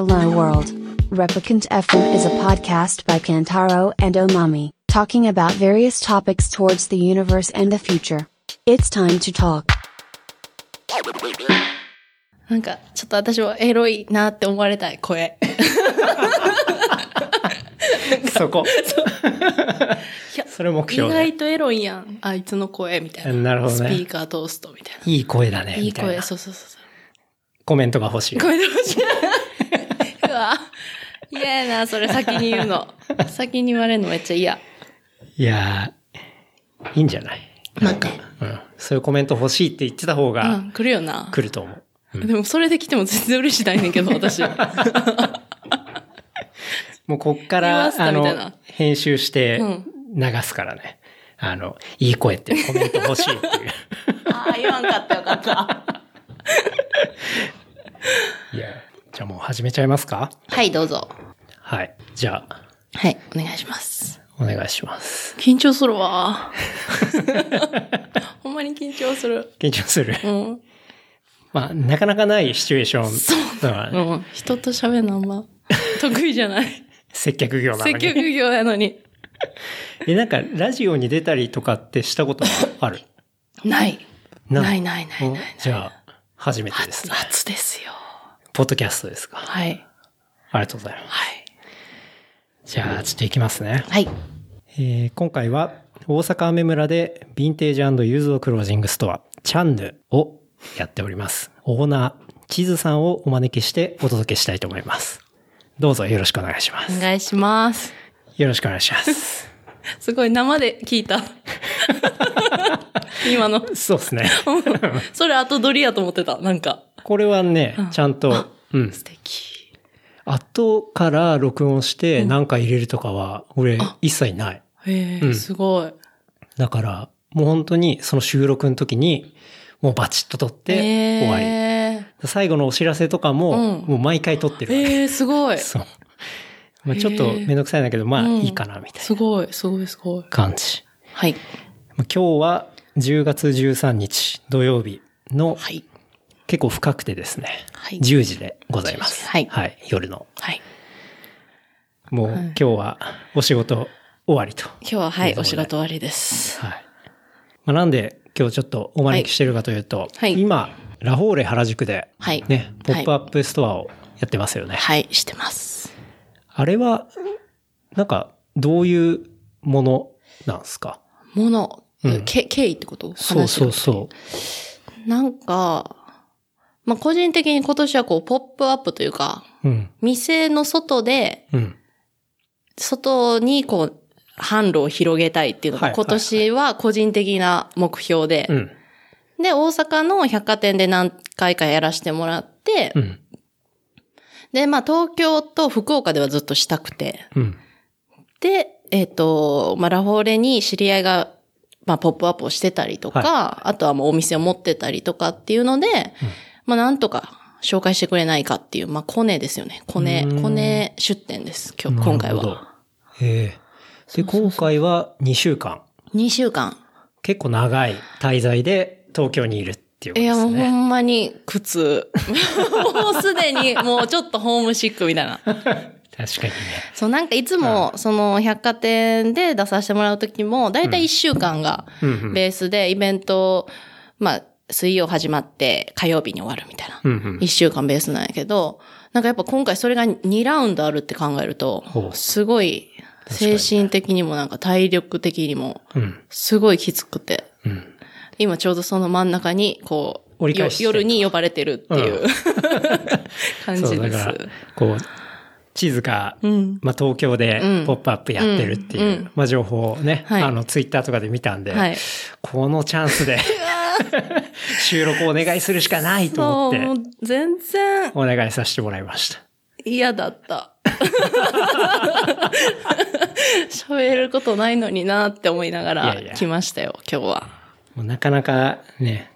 Hello World. Replicant FM is a podcast by Kantaro and Omami, talking about various topics towards the universe and the future. It's time to talk. なんか、ちょっと私はエロいなって思われたい、声。そこ。いやそれ目意標ね外とエロいやん。あいつの声、みたいな。なるほどねスピーカートーストみたいいい声だね。な。いいみたいな声、そうそうそう。コメントが欲しい。声で欲しい。うわ。嫌やな、それ先に言うの。先に言われるのめっちゃ嫌。いやー、いいんじゃない？なんか、うん。そういうコメント欲しいって言ってた方うがん、来るよな。来ると思う。でもそれで来ても全然嬉しないねんけど、私。もうこっから、あの編集してうん流すからね。あの、いい声ってコメント欲しいっていう。ああ、言わんかったよかった。いや、じゃあもう始めちゃいますか？はい、どうぞ。はい。じゃあ、はい、お願いします。お願いします。緊張するわ。ほんまに緊張する。緊張する。うん。まあ、なかなかないシチュエーションだからねうん。人と喋るのあんま得意じゃない。接客業なの接に。客業やのに。え、なんか、ラジオに出たりとかってしたことはある？ない。なないないないないおじゃあ、初めてですね。初ですよ。ポッドキャストですか？はい。ありがとうございます。はい。じゃあ、ちょっと行きますね。はい。えー今回は、大阪アメ村で、ヴィンテージユーズドクロージングストア、チャンヌをやっております。オーナー、チズさんをお招きしてお届けしたいと思います。どうぞよろしくお願いします。お願いします。よろしくお願いします。すごい生で聞いた。今の。そうですね。それ後撮りやと思ってた。なんか。これはね、ちゃんと、うん。素敵。後から録音して何か入れるとかは、俺、一切ない。へえ、うんすごい。だから、もう本当にその収録の時に、もうバチッと撮って終わり。え最後のお知らせとかも、うんもう毎回撮ってー、るわけ。えー、すごい。そう。まあ、ちょっとめんどくさいんだけど、まあうんいいかな、みたいなすごい、すごい、すごい。感じ。はい。まあ今日は10月13日土曜日のはい。結構深くてですね、はい10時でございます。はいはい。夜の。はい。もう今日はお仕事終わりと。今日は、はい、お仕事終わりです。はい。まあ、なんで今日ちょっとお招きしてるかというと、はい今、ラフォーレ原宿で、はいね、ポップアップストアをやってますよね。はい、してます。あれは、なんか、どういうものなんですか？もの、うんけ経緯ってこと？そうそうう。そう。なんか、まあ、個人的に今年はこう、ポップアップというか、うん。店の外で、うん。外にこう、販路を広げたいっていうのがはい今年は個人的な目標で、うん。で、大阪の百貨店で何回かやらせてもらって、うん。で、まあ東京と福岡ではずっとしたくて、うん。で、えっ、と、まあラフォーレに知り合いが、まあポップアップをしてたりとか、はあとはもうお店を持ってたりとかっていうので、まあなんとか紹介してくれないかっていう、まあコネですよね。コネコネ出店です。今日、今回は。。へえ。で、今回は2週間。2週間。結構長い滞在で東京にいるっていうこといや、ですね。もうほんまに苦痛。もうすでにもうちょっとホームシックみたいな。確かにね。そう、なんかいつも、その百貨店で出させてもらうときも、だいたい1週間がベースでイベント、まあ、水曜始まって火曜日に終わるみたいな。うんうん。1週間ベースなんやけど、なんかやっぱ今回それが2ラウンドあるって考えるほと、う。すごい精神的にもなんか体力的にも、うん。すごいきつくて。うん。今ちょうどその真ん中に、こう、夜に呼ばれてるっていう、感じそう、です。こう、地図が、ん。まあ東京でうん。ポップアップやってるっていう、うん。うん。まあ情報をね、はい。あのツイッターとかで見たんで、はい。このチャンスで 収録お願いするしかないと思ってもう全然お願いさせてもらいました。嫌だった。喋ることないのになって思いながいやいやら来ましたよ、今日は。もうなかなかね、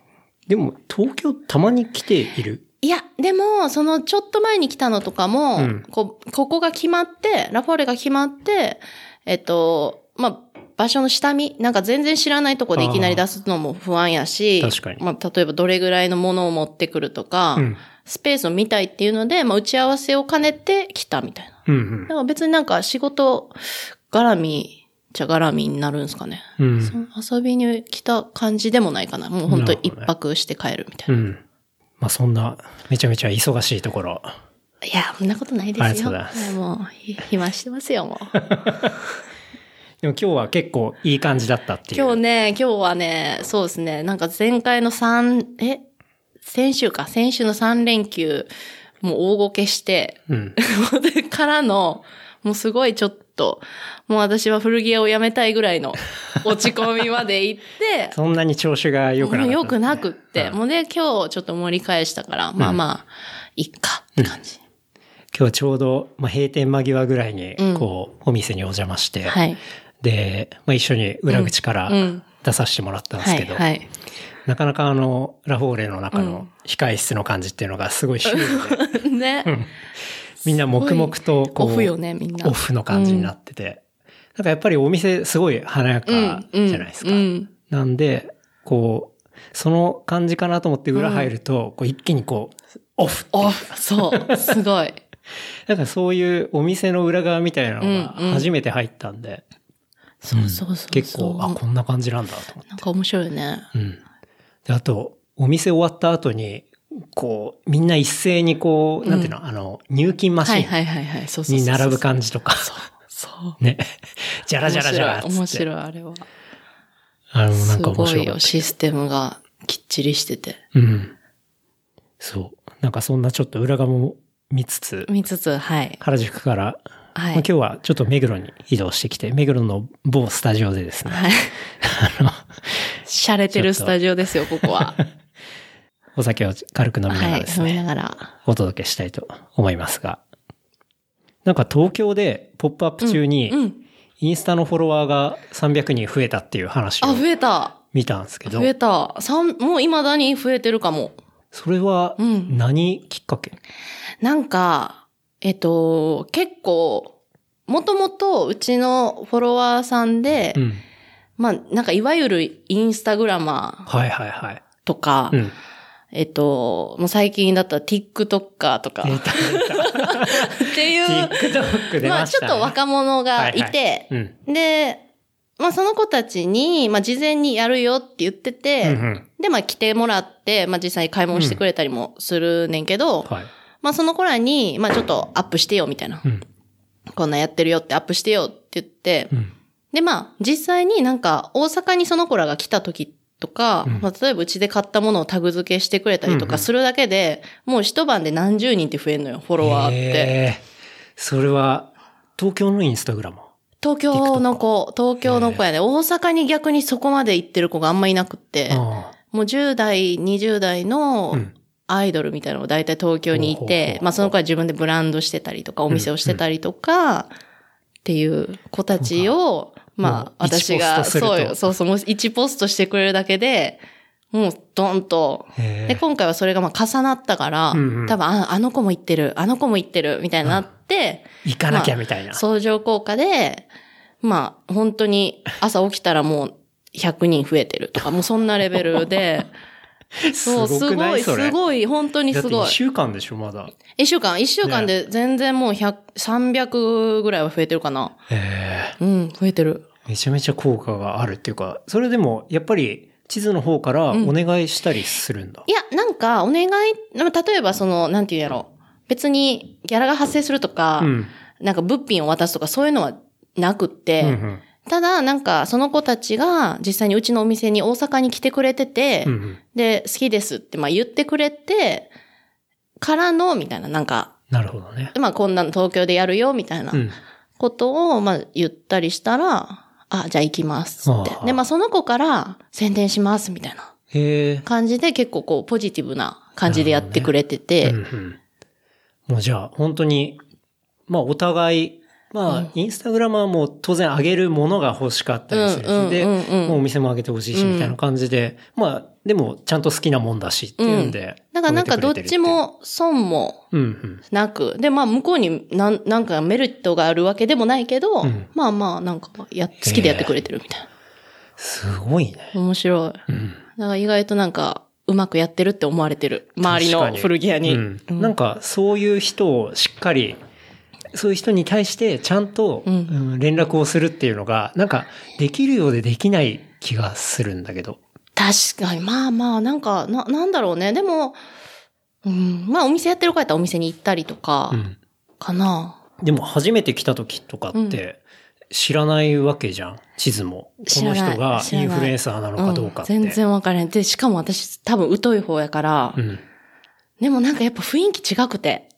でも東京たまに来ている？いや、でも、そのちょっと前に来たのとかも、うんこここが決まって、ラフォーレが決まって、えっと、まあ、場所の下見、なんか全然知らないとこでいきなり出すのも不安やし、確かにまあ、例えばどれぐらいのものを持ってくるとか、うんスペースを見たいっていうので、まあ打ち合わせを兼ねて来たみたいな。うんだから別になんか仕事絡みじゃ絡みになるんですかね。うん。うん。その遊びに来た感じでもないかな。もう本当一泊して帰るみたいうな。ん。まあそんな、めちゃめちゃ忙しいところ。いや、そんなことないですよ。ありがとうございますもう、ひ暇してますよ、もう。でも今日は結構いい感じだったっていう。今日ね、今日はね、そうですね、なんか前回の3、え？先週か、先週の3連休、もう大ごけして、うん。でからの、もうすごいちょっと、もう私は古着屋を辞めたいぐらいの 落ち込みまで行って、そんなに調子が良くなかった、もう良くなくって、うん。もうね、今日ちょっと盛り返したから、まあまあ、いっかって感じ。今日はちょうど、まあ、閉店間際ぐらいにうん、こう、お店にお邪魔して、はい。で、まあ、一緒に裏口からうんうん。出させてもらったんですはい、けど、はい。なかなかあの、ラフォーレの中の控え室の感じっていうのがすごいシュールで、ね。みんな黙々とこう、オフよね、みんな。オフの感じになってて、なんかやっぱりお店すごい華やかじゃないですか。うん。うんなんで、こう、その感じかなと思って裏入ると、こう一気にこう、オフオフ、そう、すごい。なんかそういうお店の裏側みたいなのがうんうん。初めて入ったんで、そうそうそうそう。結構、あ、こんな感じなんだと思って。なんか面白いよね。うん。で、あと、お店終わった後に、こう、みんな一斉にこう、なんていうの、あの、入金マシンはいはいはいはい。そうそうそうそう。に並ぶ感じとか、そう。ね。じゃらじゃらじゃらっつって。面白い、面白い、あれは。あの、なんすか面ごいよ、白かった。システムがきっちりしてて。うん。そう。なんかそんなちょっと裏側も見つつ、見つつ、はい。原宿から、はい。まあ今日はちょっと目黒に移動してきて、目黒の某スタジオでですね、はい。あの、洒落てるスタジオですよ、ここは。お酒を軽く飲みながはい、らですね、飲みながら。お届けしたいと思いますが、なんか東京でポップアップ中に、うん。インスタのフォロワーが300人増えたっていう話をあ、増えた。見たんですけど増、えた。三、もう未だに増えてるかも。それはうん何きっかけ、なんか、えっと、結構、もともとうちのフォロワーさんで、うん。まあ、なんかいわゆるインスタグラマーはいはいはい。とか、うん。えっと、もう最近だったら TikToker とか。っていう、出まあ。ちょっと若者がいて、はいはいうん。で、まあその子たちに、まあ事前にやるよって言ってて、うんうんで、まあ来てもらって、まあ実際に買い物してくれたりもするねんけど、はい。まあその子らに、まあちょっとアップしてよみたいな。うん。こんなんやってるよってアップしてよって言って、うん。でまあ実際になんか大阪にその子らが来た時とか、うんまあ例えばうちで買ったものをタグ付けしてくれたりとうんうんかするだけで、もう一晩で何十人って増えんのよ、フォロワーって。それは、東京のインスタグラム？東京の子、東京の子やね。大阪に逆にそこまで行ってる子があんまいなくって、あもう10代、20代のうんアイドルみたいなのが大体東京にいて、うまあその子は自分でブランドしてたりとか、お店をしてたりとか、っていう子たちを、まあ私が、そうよ、そうそう、もう1ポストしてくれるだけで、もうドンと、で、ー今回はそれがまあ重なったから、うんうん。多分あ、あの子も行ってる、あの子も行ってる、みたいになって、行かなきゃみたいな。相乗効果で、まあ、本当に朝起きたらもう100人増えてるとか、もうそんなレベルで、そう、すすごい、すごい、本当にすごい。週間でしょ、まだ。一週間、一週間で全然もう100、300ぐらいは増えてるかな。へうん、増えてる。ーめちゃめちゃ効果があるっていうか、それでも、やっぱり、地図の方からお願いしたりするんだ。いや、なんか、お願い、まあ例えばその、なんていうんやろ。別に、ギャラが発生するとか、うん。なんか物品を渡すとかそういうのはなくって、うんうんただ、なんか、その子たちが実際にうちのお店に大阪に来てくれてて、うんうんで、好きですって、まあ言ってくれて、からの、みたいな、なんか、なるほどね。まあこんなの東京でやるよ、みたいなうん。ことを、まあ言ったりしたら、あ、じゃあ行きますってで、まあその子から宣伝します、みたいな。感じで結構こう、ポジティブな感じでやってくれてて、うんうんもうじゃあ、本当に、まあ、お互い、まあ、インスタグラムはもう当然上げるものが欲しかったりするし、うんうんで、うんうんもうお店も上げてほしいし、みたいな感じで、まあ、でも、ちゃんと好きなもんだしっていうんで。だからなんかどっちも損も上げてくう、うんうん。なく、で、まあ向こうになんなんかメリットがあるわけでもないけど、うんまあまあなんかや、好きでやってくれてるみたいな。すごいね。面白い。うん。だから意外となんか、うまくやってるって思われてる。周りの古着屋に。うんうんなんか、そういう人をしっかり、そういう人に対してちゃんと、うんうん連絡をするっていうのが、なんか、できるようでできない気がするんだけど。確かに、まあまあ、なんか、な、なんだろうね。でも、うん、まあお店やってる子やったらお店に行ったりとかう、ん。かな。でも、初めて来た時とかって、知らないわけじゃん。地図も。この人がインフルエンサーなのかどうかって。ん全然わからへん。で、しかも私多分疎い方やから、うん。でもなんかやっぱ雰囲気違くて。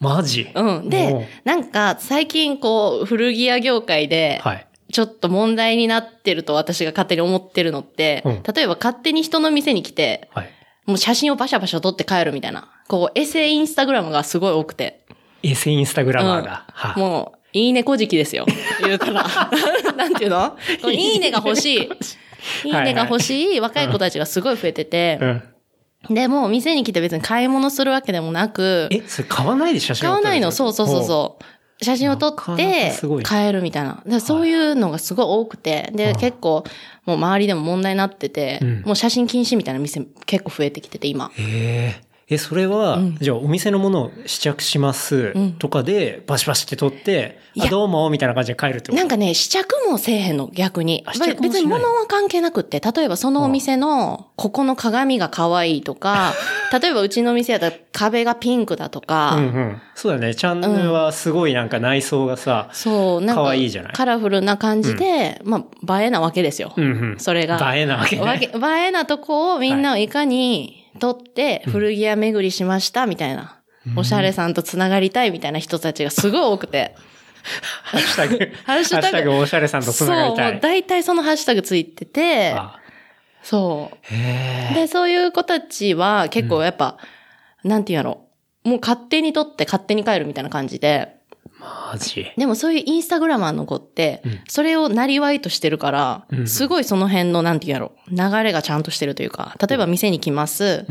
マジ？うん。もでう、なんか最近こう、古着屋業界で、はい。ちょっと問題になってると私が勝手に思ってるのって、うん例えば勝手に人の店に来て、はい。もう写真をバシャバシャ撮って帰るみたいな。こう、エセインスタグラムがすごい多くて。エセインスタグラマーが？はもう、いいねこじきですよ。言うたら。なんていうの？いいねが欲しい。いいねが欲しい若い子たちがすごい増えててう。ん。で、もう店に来て別に買い物するわけでもなく、え、それ買わないで写真買わないの、そうそうそうう。そう。写真を撮ってかすごい買えるみたいな。だからそういうのがすごい多くて、で、結構もう周りでも問題になってて、うんもう写真禁止みたいな店結構増えてきてて今。へえ。え、それは、うんじゃあお店のものを試着しますうんとかで、バシバシって撮って、あ、どうも、みたいな感じで帰るってこと？なんかね、試着もせえへんの、逆に別に物は関係なくって、例えばそのお店の、ここの鏡が可愛いとか、例えばうちの店やったら壁がピンクだとか、うんうん。そうだね。チャンネルはすごいなんか内装がさ、そう、なんか、可愛いじゃない？カラフルな感じで、まあ、映えなわけですよ。うんうん。それが。映えなわけね。映えなとこをみんなをいかに撮って古着屋巡りしましたみたいな。おしゃれさんとつながりたいみたいな人たちがすごい多くて。ハッシュタグ、ハッシュタグおしゃれさんとつそう、もながりたい。う大体そのハッシュタグついてて、あそへう。で、そういう子たちは結構やっぱ、なんていうんやろ。もう勝手に撮って勝手に帰るみたいな感じで。マジ？でもそういうインスタグラマーの子って、それをなりわいとしてるから、うんすごいその辺の、なんていうんやろ、流れがちゃんとしてるというか、例えば店に来ます。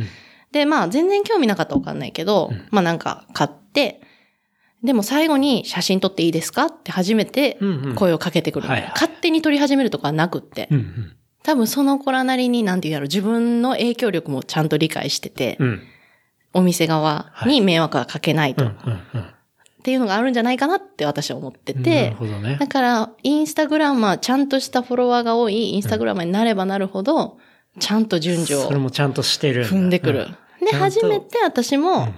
で、まあ全然興味なかったらわかんないけど、まあなんか買って、でも最後に写真撮っていいですかって初めてうんうん。声をかけてくる。勝手に撮り始めるとかはなくって、うん多分その子らなりに、なんていうんやろ、自分の影響力もちゃんと理解してて、うん。うん。お店側に迷惑はかけないと、うんっうんうん。ていうのがあるんじゃないかなって私は思ってなてる、ほどねだ。から、インスタグラマー、ちゃんとしたフォロワーが多いインスタグラマーになればなるほど、ちゃんと順序をそれもちゃんとしてる。踏んでくる。で、ちゃんと初めて私も、うん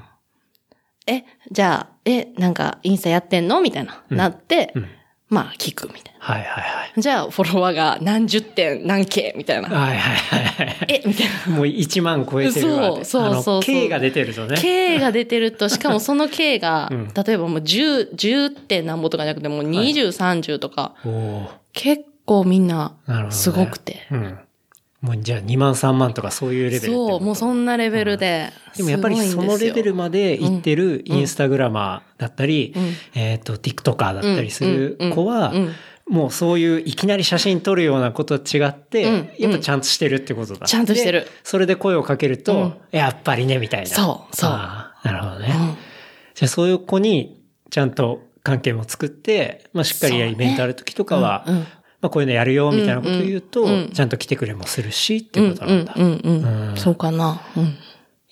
え、じゃあ、え、なんか、インスタやってんの？みたいな、なって、うんまあ、聞くみたいはいはいはい。な。じゃあ、フォロワーが何十点、何 K みたいな。はいはいはいはい。え、みたいな。もう1万超えてるわ。そうそうそうそう K が出てるとね。K が出てると、しかもその K が、うん例えばもう10、10点なんぼとかじゃなくてもう20、30とか、結構みんななるほどね、すごくて。うん。もうじゃあ2万3万とかそういうレベルそう、もうそんなレベルで。でもやっぱりそのレベルまで行ってるインスタグラマーだったり、うん。えっ、と、TikToker だったりする子はうん。うん。うん、もうそういういきなり写真撮るようなことと違って、うん。やっぱちゃんとしてるってことだ。ちゃんとしてる。でそれで声をかけると、うん。やっぱりね、みたいな。そうそう。なるほどね。うん。じゃあそういう子にちゃんと関係も作って、まあしっかりそうね。イベントある時とかは、うんうんまあこういうのやるよみたいなことを言うと、うんうんちゃんと来てくれもするしってうんいうことなんだ。うんうんうんうんそうかな。うん。い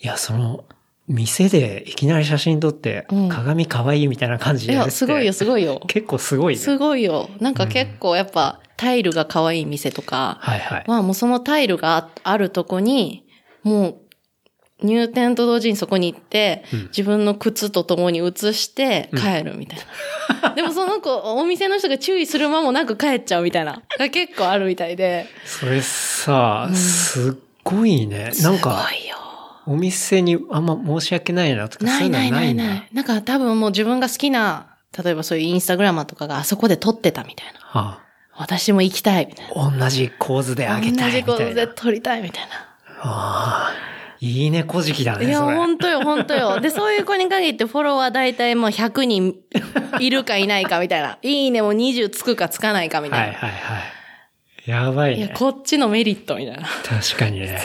や、その、店でいきなり写真撮って、うん鏡可愛いみたいな感じいでやるって。や、すごいよ、すごいよ。結構すごいね。すごいよ。なんか結構やっぱ、タイルが可愛い店とか、はいはい。まあもうそのタイルがあるとこに、もう、入店と同時にそこに行って、うん自分の靴と共に写して帰るみたいな。でもその子、お店の人が注意する間もなく帰っちゃうみたいな。が結構あるみたいで。それさ、すっごいね。なんかす、ごいよ。お店にあんま申し訳ないなとか、ないないないない。なんか多分もう自分が好きな、例えばそういうインスタグラマーとかがあそこで撮ってたみたいな。は私も行きたいみたいあ、同じ構図でな。あげたいみたいな。同じことで撮りたいみたいな。ああ、いいね、小じきだね、いや。本当よ、本当よ。で、そういう子に限ってフォロワー大体もう100人いるかいないかみたいな。いいねも20つくかつかないかみたいな。はいはいはい。やばいいや、ね。こっちのメリットみたいな。確かにね。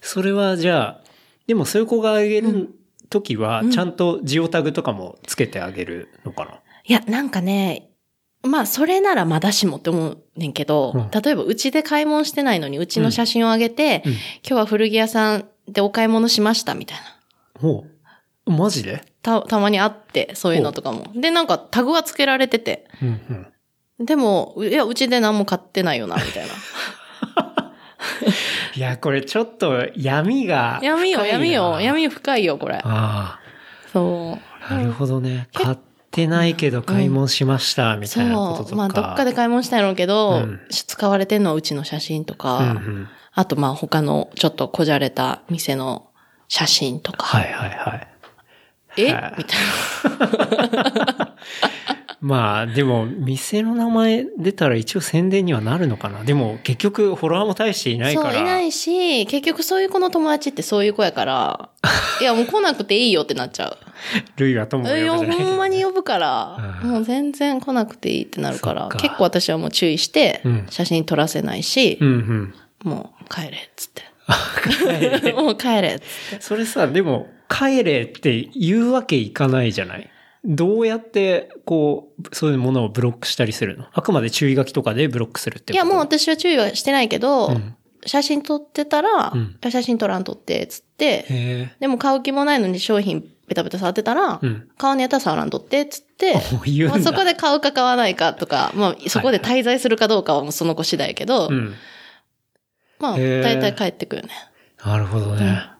それはじゃあ、でもそういう子があげるときは、ちゃんとジオタグとかもつけてあげるのかな、いや、なんかね、まあ、それならまだしもって思うねんけど、うん例えばうちで買い物してないのにうちの写真を上げて、うん今日は古着屋さんでお買い物しましたみたいな。ほう。マジで？た、たまにあって、そういうのとかも。で、なんかタグはつけられてて。うんうん。でも、いや、うちで何も買ってないよな、みたいな。いや、これちょっと闇が。闇よ、闇よ、闇深いよ、これ。あそう。あ、なるほどね。買ってないけど買い物しました、みたいなこととか。そう。まあ、どっかで買い物したいのけど、うん使われてんのはうちの写真とか、うんうん。あと、まあ、他のちょっとこじゃれた店の写真とか。はいはいはい。え？はいみたいな。まあ、でも、店の名前出たら一応宣伝にはなるのかな。でも、結局、フォロワーも大していないから。そう、いないし、結局そういう子の友達ってそういう子やから、いや、もう来なくていいよってなっちゃう。ルイは友を呼ぶいや、ほんまに呼ぶから、うんもう全然来なくていいってなるからか結構私はもう注意してうん、写真撮らせないし、うんうん。もう帰れっつって。もう帰れっつって。それさ、でも、帰れって言うわけいかないじゃない？どうやって、こう、そういうものをブロックしたりするの？あくまで注意書きとかでブロックするっていや、もう私は注意はしてないけど、うん写真撮ってたら、うん写真撮らんとって、つって、へでも買う気もないのに商品ペタペタ触ってたら、え。うん。買わんのやったら触らんとって、つって。まあ、そこで買うか買わないかとか、まあ、そこで滞在するかどうかはもうその子次第やけど、うん。まあ、大体帰ってくるね。なるほどね。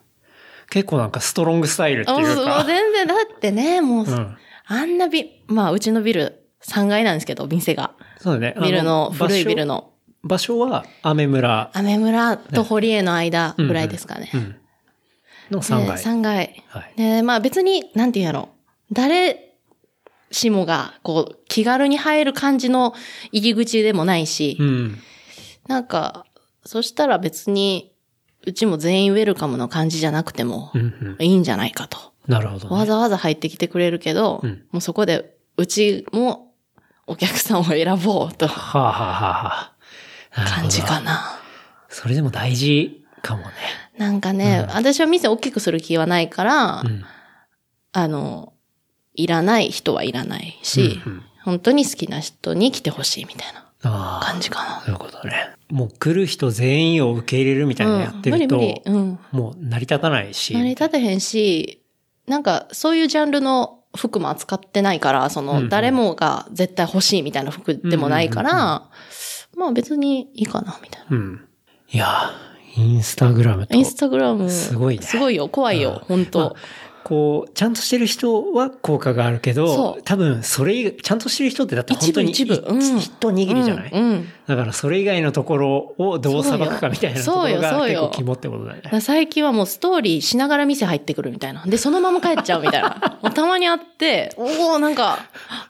結構なんかストロングスタイルってあもうもういうか。全然、だってね、もう、うん。あんなビ、まあ、うちのビル3階なんですけど、店が。そうだね。あビルの、古いビルの。場所は、アメ村。アメ村と堀江の間ぐらいですかね。うん。の3階。3階。はい。で、まあ別に、なんて言うんやろ。誰しもが、こう、気軽に入る感じの入り口でもないし、うん。なんか、そしたら別に、うちも全員ウェルカムの感じじゃなくてもう、んうん。いいんじゃないかと。なるほど、ね。わざわざ入ってきてくれるけど、うんもうそこで、うちもお客さんを選ぼうと、はあ、はあは感じかな。それでも大事かもね。なんかね、私は店大きくする気はないから、うん。あの、いらない人はいらないし、うんうん本当に好きな人に来てほしいみたいな。感じかな。そういうことね。もう来る人全員を受け入れるみたいなのやってると、無理無理。うん。もう成り立たないし。成り立てへんし、なんかそういうジャンルの服も扱ってないから、その誰もが絶対欲しいみたいな服でもないから、まあ別にいいかな、みたいな。うん。いや、インスタグラムとイン、スタグラム。すごいねすごいよ。怖いよ。本当、こう、ちゃんとしてる人は効果があるけそどう、多分、それ以外、ちゃんとしてる人ってだって本当に一部一部うん一一握りじゃない、うん。うんだからそれ以外のところをどう裁くかみたいなところがそうよそうよ結構肝ってことだよね。だから最近はもうストーリーしながら店入ってくるみたいな。で、そのまま帰っちゃうみたいな。たまにあって、おおなんか、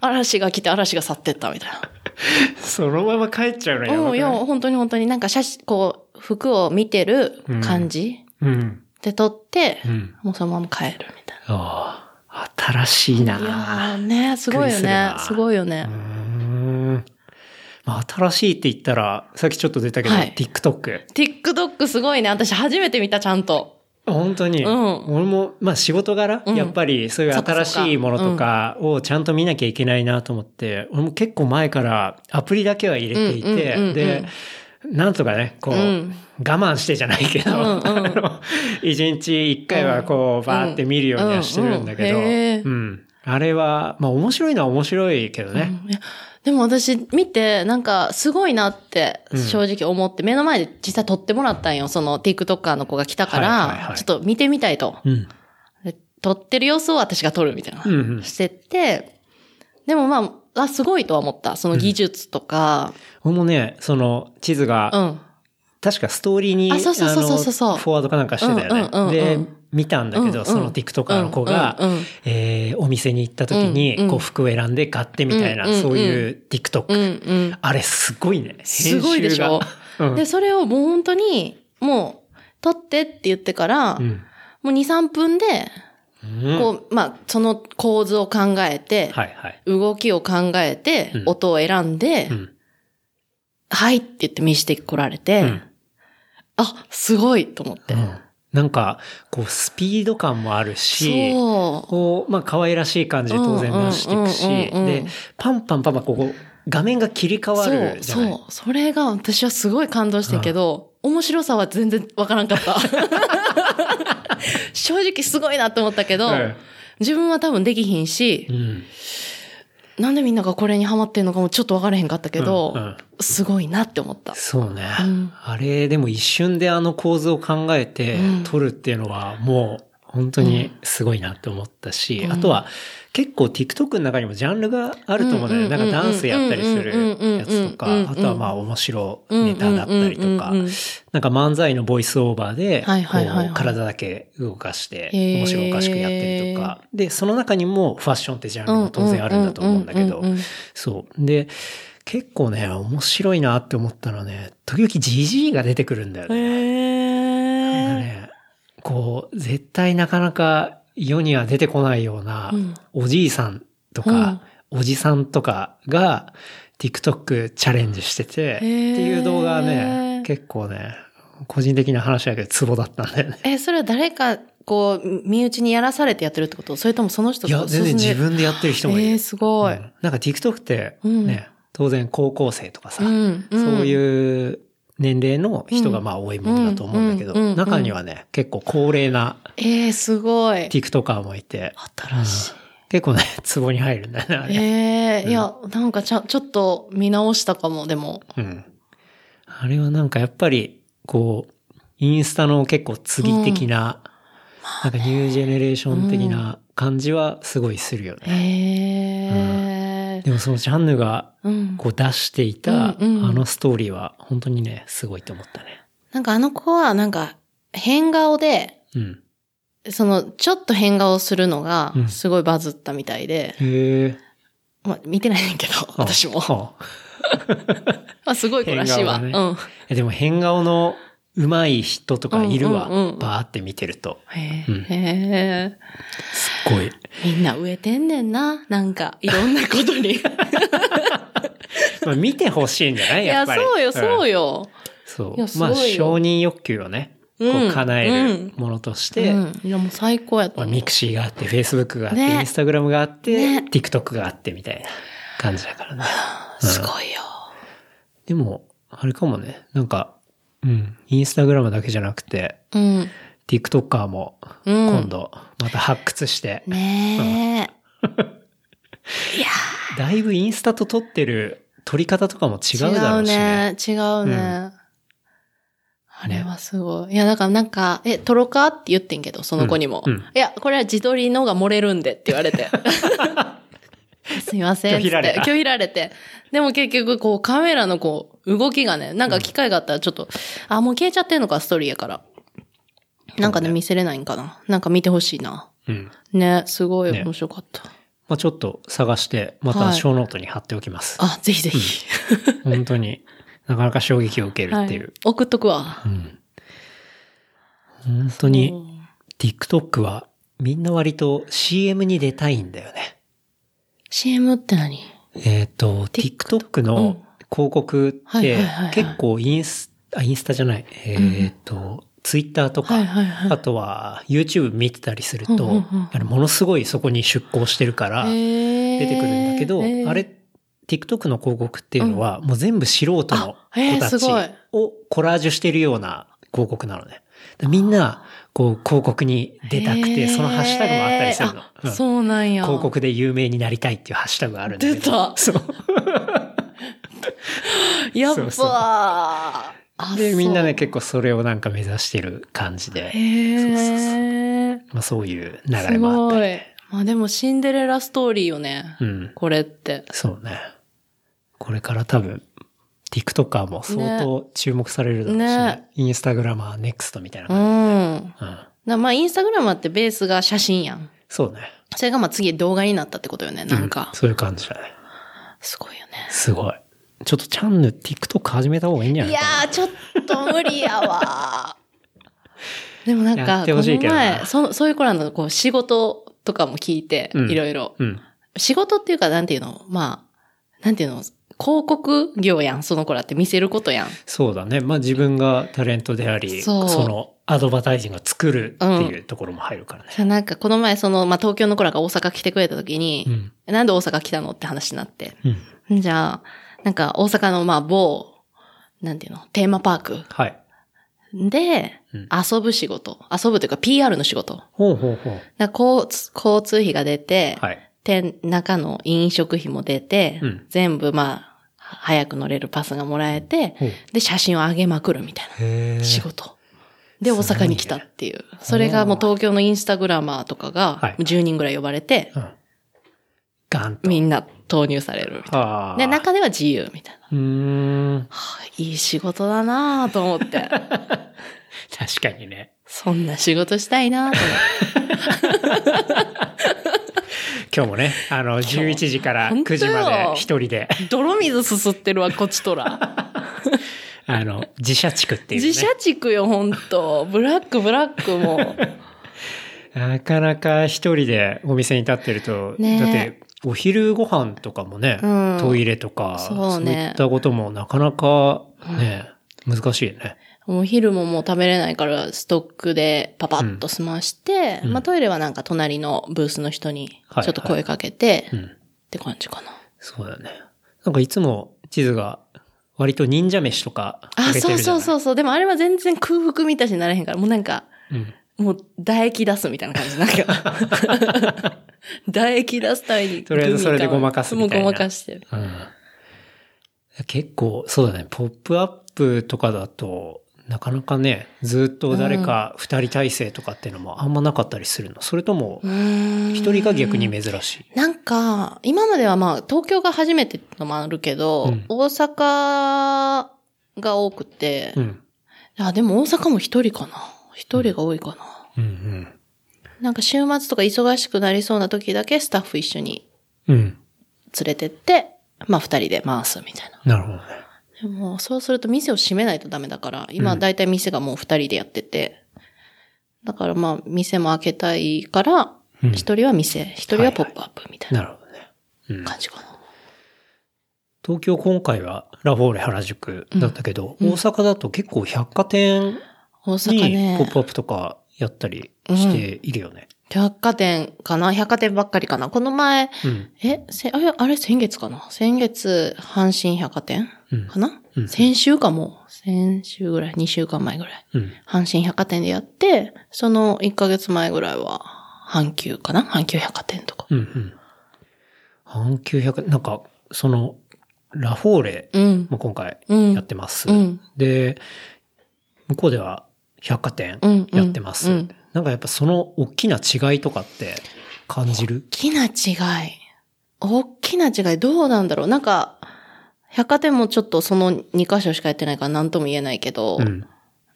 嵐が来て嵐が去ってったみたいな。そのまま帰っちゃうのやばうん、いや、本当に本当になんか写真、こう、服を見てる感じうん。で撮って、うん。もうそのまま帰るみたいああ、新しいな。な。いね、すごいよねすごいよねう。ん。まあ、新しいって言ったら、さっきちょっと出たけど、はい TikTok。TikTok すごいね。私初めて見た、ちゃんと。本当に？うん俺も、まあ仕事柄、うんやっぱりそういう新しいものとかをちゃんと見なきゃいけないなと思って、俺も結構前からアプリだけは入れていて、うんうんうんうんで、なんとかね、こう、うん我慢してじゃないけど、うんうん あの一日一回はこう、バーって見るようにはしてるんだけど、うん。あれは、まあ面白いのは面白いけどね。でも私見て、なんかすごいなってうん正直思って、目の前で実際撮ってもらったんよ。その TikToker の子が来たからちょっと見てみたいと。撮ってる様子を私が撮るみたいな。してて、でもまあ、あ、すごいとは思った。その技術とか、俺もね、その地図が、うん。確かストーリーに、あそうそうそうそうそうフォワードかなんかしてたよね。うんうんうんうんで、見たんだけど、うんうんその TikToker の子が、うんうんうんえーお店に行った時に、うんうんこう服を選んで買ってみたいな、うんうんうんそういう TikTok、うんうん。あれすごいね。すごいでしょ編集がうん。で、それをもう本当に、もう、撮ってって言ってから、うんもう2、3分で、うんこう、まあ、その構図を考えて、はいはい。動きを考えて、うん音を選んで、うんはいって言って見してこられて、うんあ、すごいと思って。うんなんか、こう、スピード感もあるし、そう。こう、まあ、可愛らしい感じで当然出していくし、で、パンパンパンパン、こう、画面が切り替わそう、るじゃないそう。それが私はすごい感動してんけど、面白さは全然わからんかった。正直すごいなって思ったけど、うん自分は多分できひんしう、ん。なんでみんながこれにハマってんのかもちょっと分からへんかったけど、うんうんすごいなって思った。そうね。うんあれ、でも一瞬であの構図を考えてうん撮るっていうのはもう本当にすごいなって思ったし、うんあとは結構 TikTok の中にもジャンルがあると思うんだよね。うんなんかダンスやったりするやつとかあとはまあ面白ネタだったりとかなんか漫才のボイスオーバーで、体だけ動かして面白おかしくやったりとか、で、その中にもファッションってジャンルも当然あるんだと思うんだけど。そう。で、結構ね、面白いなって思ったのはね、時々ジジイが出てくるんだよねこう、絶対なかなか世には出てこないようなうん、おじいさんとか、おじさんとかが TikTok チャレンジしてて、っていう動画はね、結構ね、個人的な話だけどツボだったんだよね。え、それは誰か、こう、身内にやらされてやってるってこと？それともその人いや、全然自分でやってる人もいる。えー、すごい。うん。なんか TikTok ってうん。ね、当然高校生とかさ、うんうん。そういう年齢の人がまあ多いものだと思うんだけど、中にはね、結構高齢なえー、すごい。TikToker もいて、新しい。結構ね、ツボに入るんだよね、あれ。ええいや、なんかちゃん、ちょっと見直したかも、でも。うん。あれはなんかやっぱり、こう、インスタの結構次的な、なんかニュージェネレーション的な感じはすごいするよね。ええでもそのジャンヌがうん。こう出していたあうんうんのストーリーは本当にね、すごいと思ったね。なんかあの子は、なんか、変顔で、うん。その、ちょっと変顔するのがう、んすごいバズったみたいで、へえ。まあ、見てないねんけど、私も。はあ まあ、すごい子らしいわ。変顔うん。えでも変顔の上手い人とかいるわ。うんうんうんバーって見てると。へうんえ。すっごい。みんな飢えてんねんな。なんか、いろんなことに。まあ見てほしいんじゃない？いや、やっぱり。そうよ、そうよ。よ。そうまあ承認欲求をね、こうんう叶えるものとして、うん。いや、もう最高やと。 mixi があって、フェイスブックがあって、ねインスタグラムがあって、ね TikTok があってみたいな感じだからね。すごいよ。でも、あれかもね、なんか、うん、インスタグラムだけじゃなくて、うん。TikToker もうん今度また発掘して、ねえ。いや だいぶインスタと撮ってる撮り方とかも違ーうだろうしね。ね。違うね。あれはすごい。いや、だからなんか、え、撮ろうかって言ってんけど、その子にも。うんうんいや、これは自撮りのが漏れるんでって言われて。すいません。拒否られて拒否られて。でも結局、こう、カメラのこう、動きがね、なんか機会があったらちょっと、あ、もう消えちゃってんのか、ストーリーやから。なんかね、見せれないんかな。なんか見てほしいな。うん。ね、すごいね面白かった。まあちょっと探して、またはい小ノートに貼っておきます。あ、ぜひぜひ。本当になかなか衝撃を受けるっていう。はい。送っとくわ。うん。本当に TikTok はみんな割と CM に出たいんだよね。CM って何？えっ、と、TikTok の広告って結構インス、あ、インスタじゃない、えっ、と、Twitter とか、はいはいはい。あとは YouTube 見てたりすると、うんうんうんものすごいそこに出向してるから出出てくるんだけど、えー。あれ、TikTok の広告っていうのは、もう全部素人の子たちをコラージュしてるような広告なのね。でみんな、こう、広告に出たくて、そのハッシュタグもあったりするの。あうんそうなんや。広告で有名になりたいっていうハッシュタグがあるんだけど。出た そう。やっそうそうで、みんなね、結構。構それをなんか目指してる感じで、へそうそうえ。まあそういう流れすもあったり。ごい。まあでもシンデレラストーリーよね。うん。これって。そうね。これから多分、TikToker も相当注目されるだろうしね。ねインスタグラマー NEXT みたいなう感ん。じ。うん。なまあインスタグラムってベースが写真やん。そうね。それがまあ次動画になったってことよね。なんかう。そういう感じだね。すごいよね。すごい。ちょっとチャンネル TikTok 始めた方がいいんじゃないいや。ー、ちょっと無理やわ。でもなんやか、この前、そそういう子らのこう仕事とかも聞いて、うんいろいろ。うん。仕事っていうか、なんていうの？まあ、なんていうの？広告業やん、その子らって見せることやん。そうだね。まあ自分がタレントであり、そのアドバタイジングを作るっていうところも入るからね。さなんかこの前その、まあ東京の子らが大阪来てくれた時に、うん。なんで大阪来たのって話になって。うん。じゃあ、なんか大阪のまあ某、なんていうのテーマパークはい。で、うん遊ぶ仕事。遊ぶというか PR の仕事。ほうほうほう。交通費が出て、はい。店、中の飲食費も出て、うん全部まあ、早く乗れるパスがもらえて、で、写真を上げまくるみたいな仕事。で、大阪に来たっていう。それがもう東京のインスタグラマーとかが10人ぐらい呼ばれて、うん。ガンと。みんな投入されるみたい。な。で、中では自由みたいな。うん。はあいい仕事だなぁと思って。確かにね。そんな仕事したいなぁと思って。今日もね、あの、11時から9時まで一人で、泥水すすってるわ、こっちとら。あの、自社地区っていうね。自社地区よ、ほんと。ブラック、ブラックも。なかなか一人でお店に立ってると、ねえだって、お昼ご飯とかもね、うんトイレとか、そうねいったこともなかなかね、難しいよね。お昼ももう食べれないから、ストックでパパッと済まして、うんまあトイレはなんか隣のブースの人にはいちょっと声かけて、うん。って感じかな。そうだね。なんかいつも地図が割と忍者飯とかあそうそうそうそう。でもあれは全然空腹満たしになれへんから、もうなんか、うん。もう唾液出すみたいな感じ。なんか、唾液出すために。とりあえずそれでごまかすみたいなもうごまかしてる。うん。結構、そうだね。ポップアップとかだと、なかなかね、ずっと誰か二人体制とかっていうのもあんまなかったりするの。それとも、一一人が逆に珍しい。なんか、今まではまあ、東京が初めてのもあるけど、うん大阪が多くて、いうん。や、でも大阪も一人かな。一人が多いかな。うんなんか週末とか忙しくなりそうな時だけスタッフ一緒にうん。うん。連れてって、まあ二人で回すみたいな。なるほどね。でも、そうすると店を閉めないとダメだから、うん。今だいたい店がもう二人でやってて、だからまあ店も開けたいからうん、一人は店、一人はポップアップみたいななるほどね。うん。感じかな。東京今回はラフォーレ原宿だったけど、うん。大阪だと結構百貨店大阪にねポッ、プアップとかやったりしているよね。百貨店かな？百貨店ばっかりかな。この前、うん。え、せあれ、あれ先月かな？先月、阪神百貨店うんかな、うん先週かも。先週ぐらい、2週間前ぐらい。うん。阪神百貨店でやって、その1ヶ月前ぐらいは、阪急かな？阪急百貨店とか。うんうん。阪急百貨、なんか、その、ラフォーレうん。も今回うんやってます。うん。で、向こうでは百貨店うんやってます。うんうんなんかやっぱその大きな違いとかって感じる？大きな違い。大きな違い、どうなんだろう？なんか、百貨店もちょっとその2箇所しかやってないから何とも言えないけど、うん。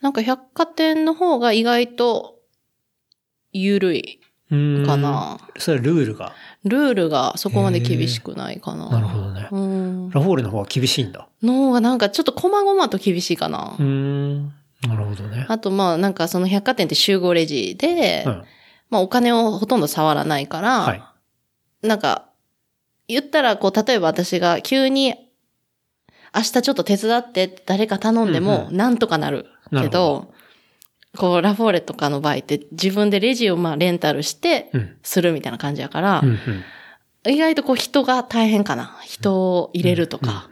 なんか百貨店の方が意外と、緩いうんかな。それはルールが？ルールがそこまで厳しくないかな。なるほどね。うん。ラフォーレの方が厳しいんだ。の方がなんかちょっと細々と厳しいかな。うーん。なるほどね。あとまあなんかその百貨店って集合レジで、うん。まあお金をほとんど触らないから、はい。なんか、言ったらこう例えば私が急に明日ちょっと手伝って誰か頼んでもうんなんとかなるけど、こうラフォーレとかの場合って自分でレジをまあレンタルしてうん。するみたいな感じやから。意外とこう人が大変かな。人を入れるとか、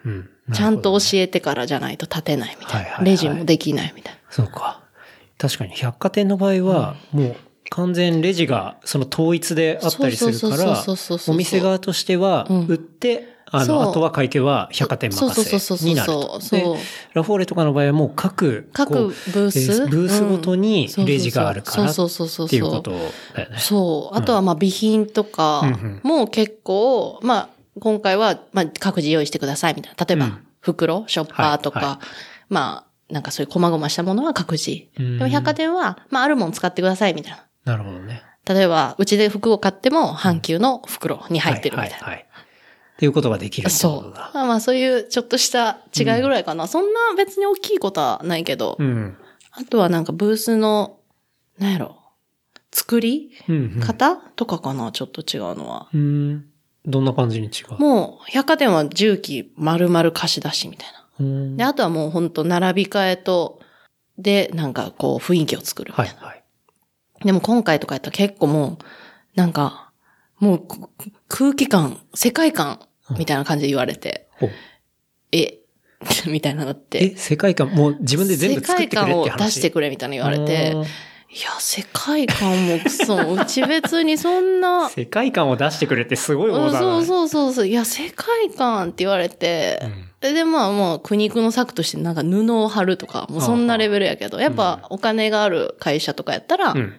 ちゃんと教え。えてからじゃないと立てないみたいな。レジもできないみたいな。そうか。確かに百貨店の場合は、もう完全レジがその統一であったりするからそうそうそう、そうお店側としてはうん、売って、あの、あとは会計は百貨店そうそうそうそう任せになるそうと。そうで、ラフォーレとかの場合はもう各、各ブース？えーブースごとにうんレジがあるからそうそうそうそうそうっていうことだよね。そう。あとはまあ備品とかも結構、まあ今回はまあ各自用意してくださいみたいな。例えばうん袋、ショッパーとか、はいはまあなんかそういう細々したものは各自。うんでも百貨店はまああるもん使ってくださいみたいな。なるほどね。例えばうちで服を買っても阪急の袋に入ってるみたいな。っていうことができるそう。まあまあそういうちょっとした違いぐらいかな。そんな別に大きいことはないけど、うん。あとはなんかブースの、なんやろ、作りうんうん。方とかかな、ちょっと違うのは。うん。どんな感じに違う？もう、百貨店は重機丸々貸し出しみたいな。うんで、あとはもうほんと並び替えと、で、なんかこう雰囲気を作るみたな。はいいはい。でも今回とかやったら結構もう、なんか、もうく空気感、世界観みたいな感じで言われて。え、みたいなのっえ、て。世界観、もう自分で全部世作ってくれ界観を。出してくれみたいな言われて、うんいや、世界観もクソ、うち別にそんな、世界観を出してくれってすごいうん大だな。そうそうそうそう。いや、世界観って言われて、で、まあもう苦肉の策としてなんか布を貼るとか、もうそんなレベルやけど、やっぱお金がある会社とかやったら、うん。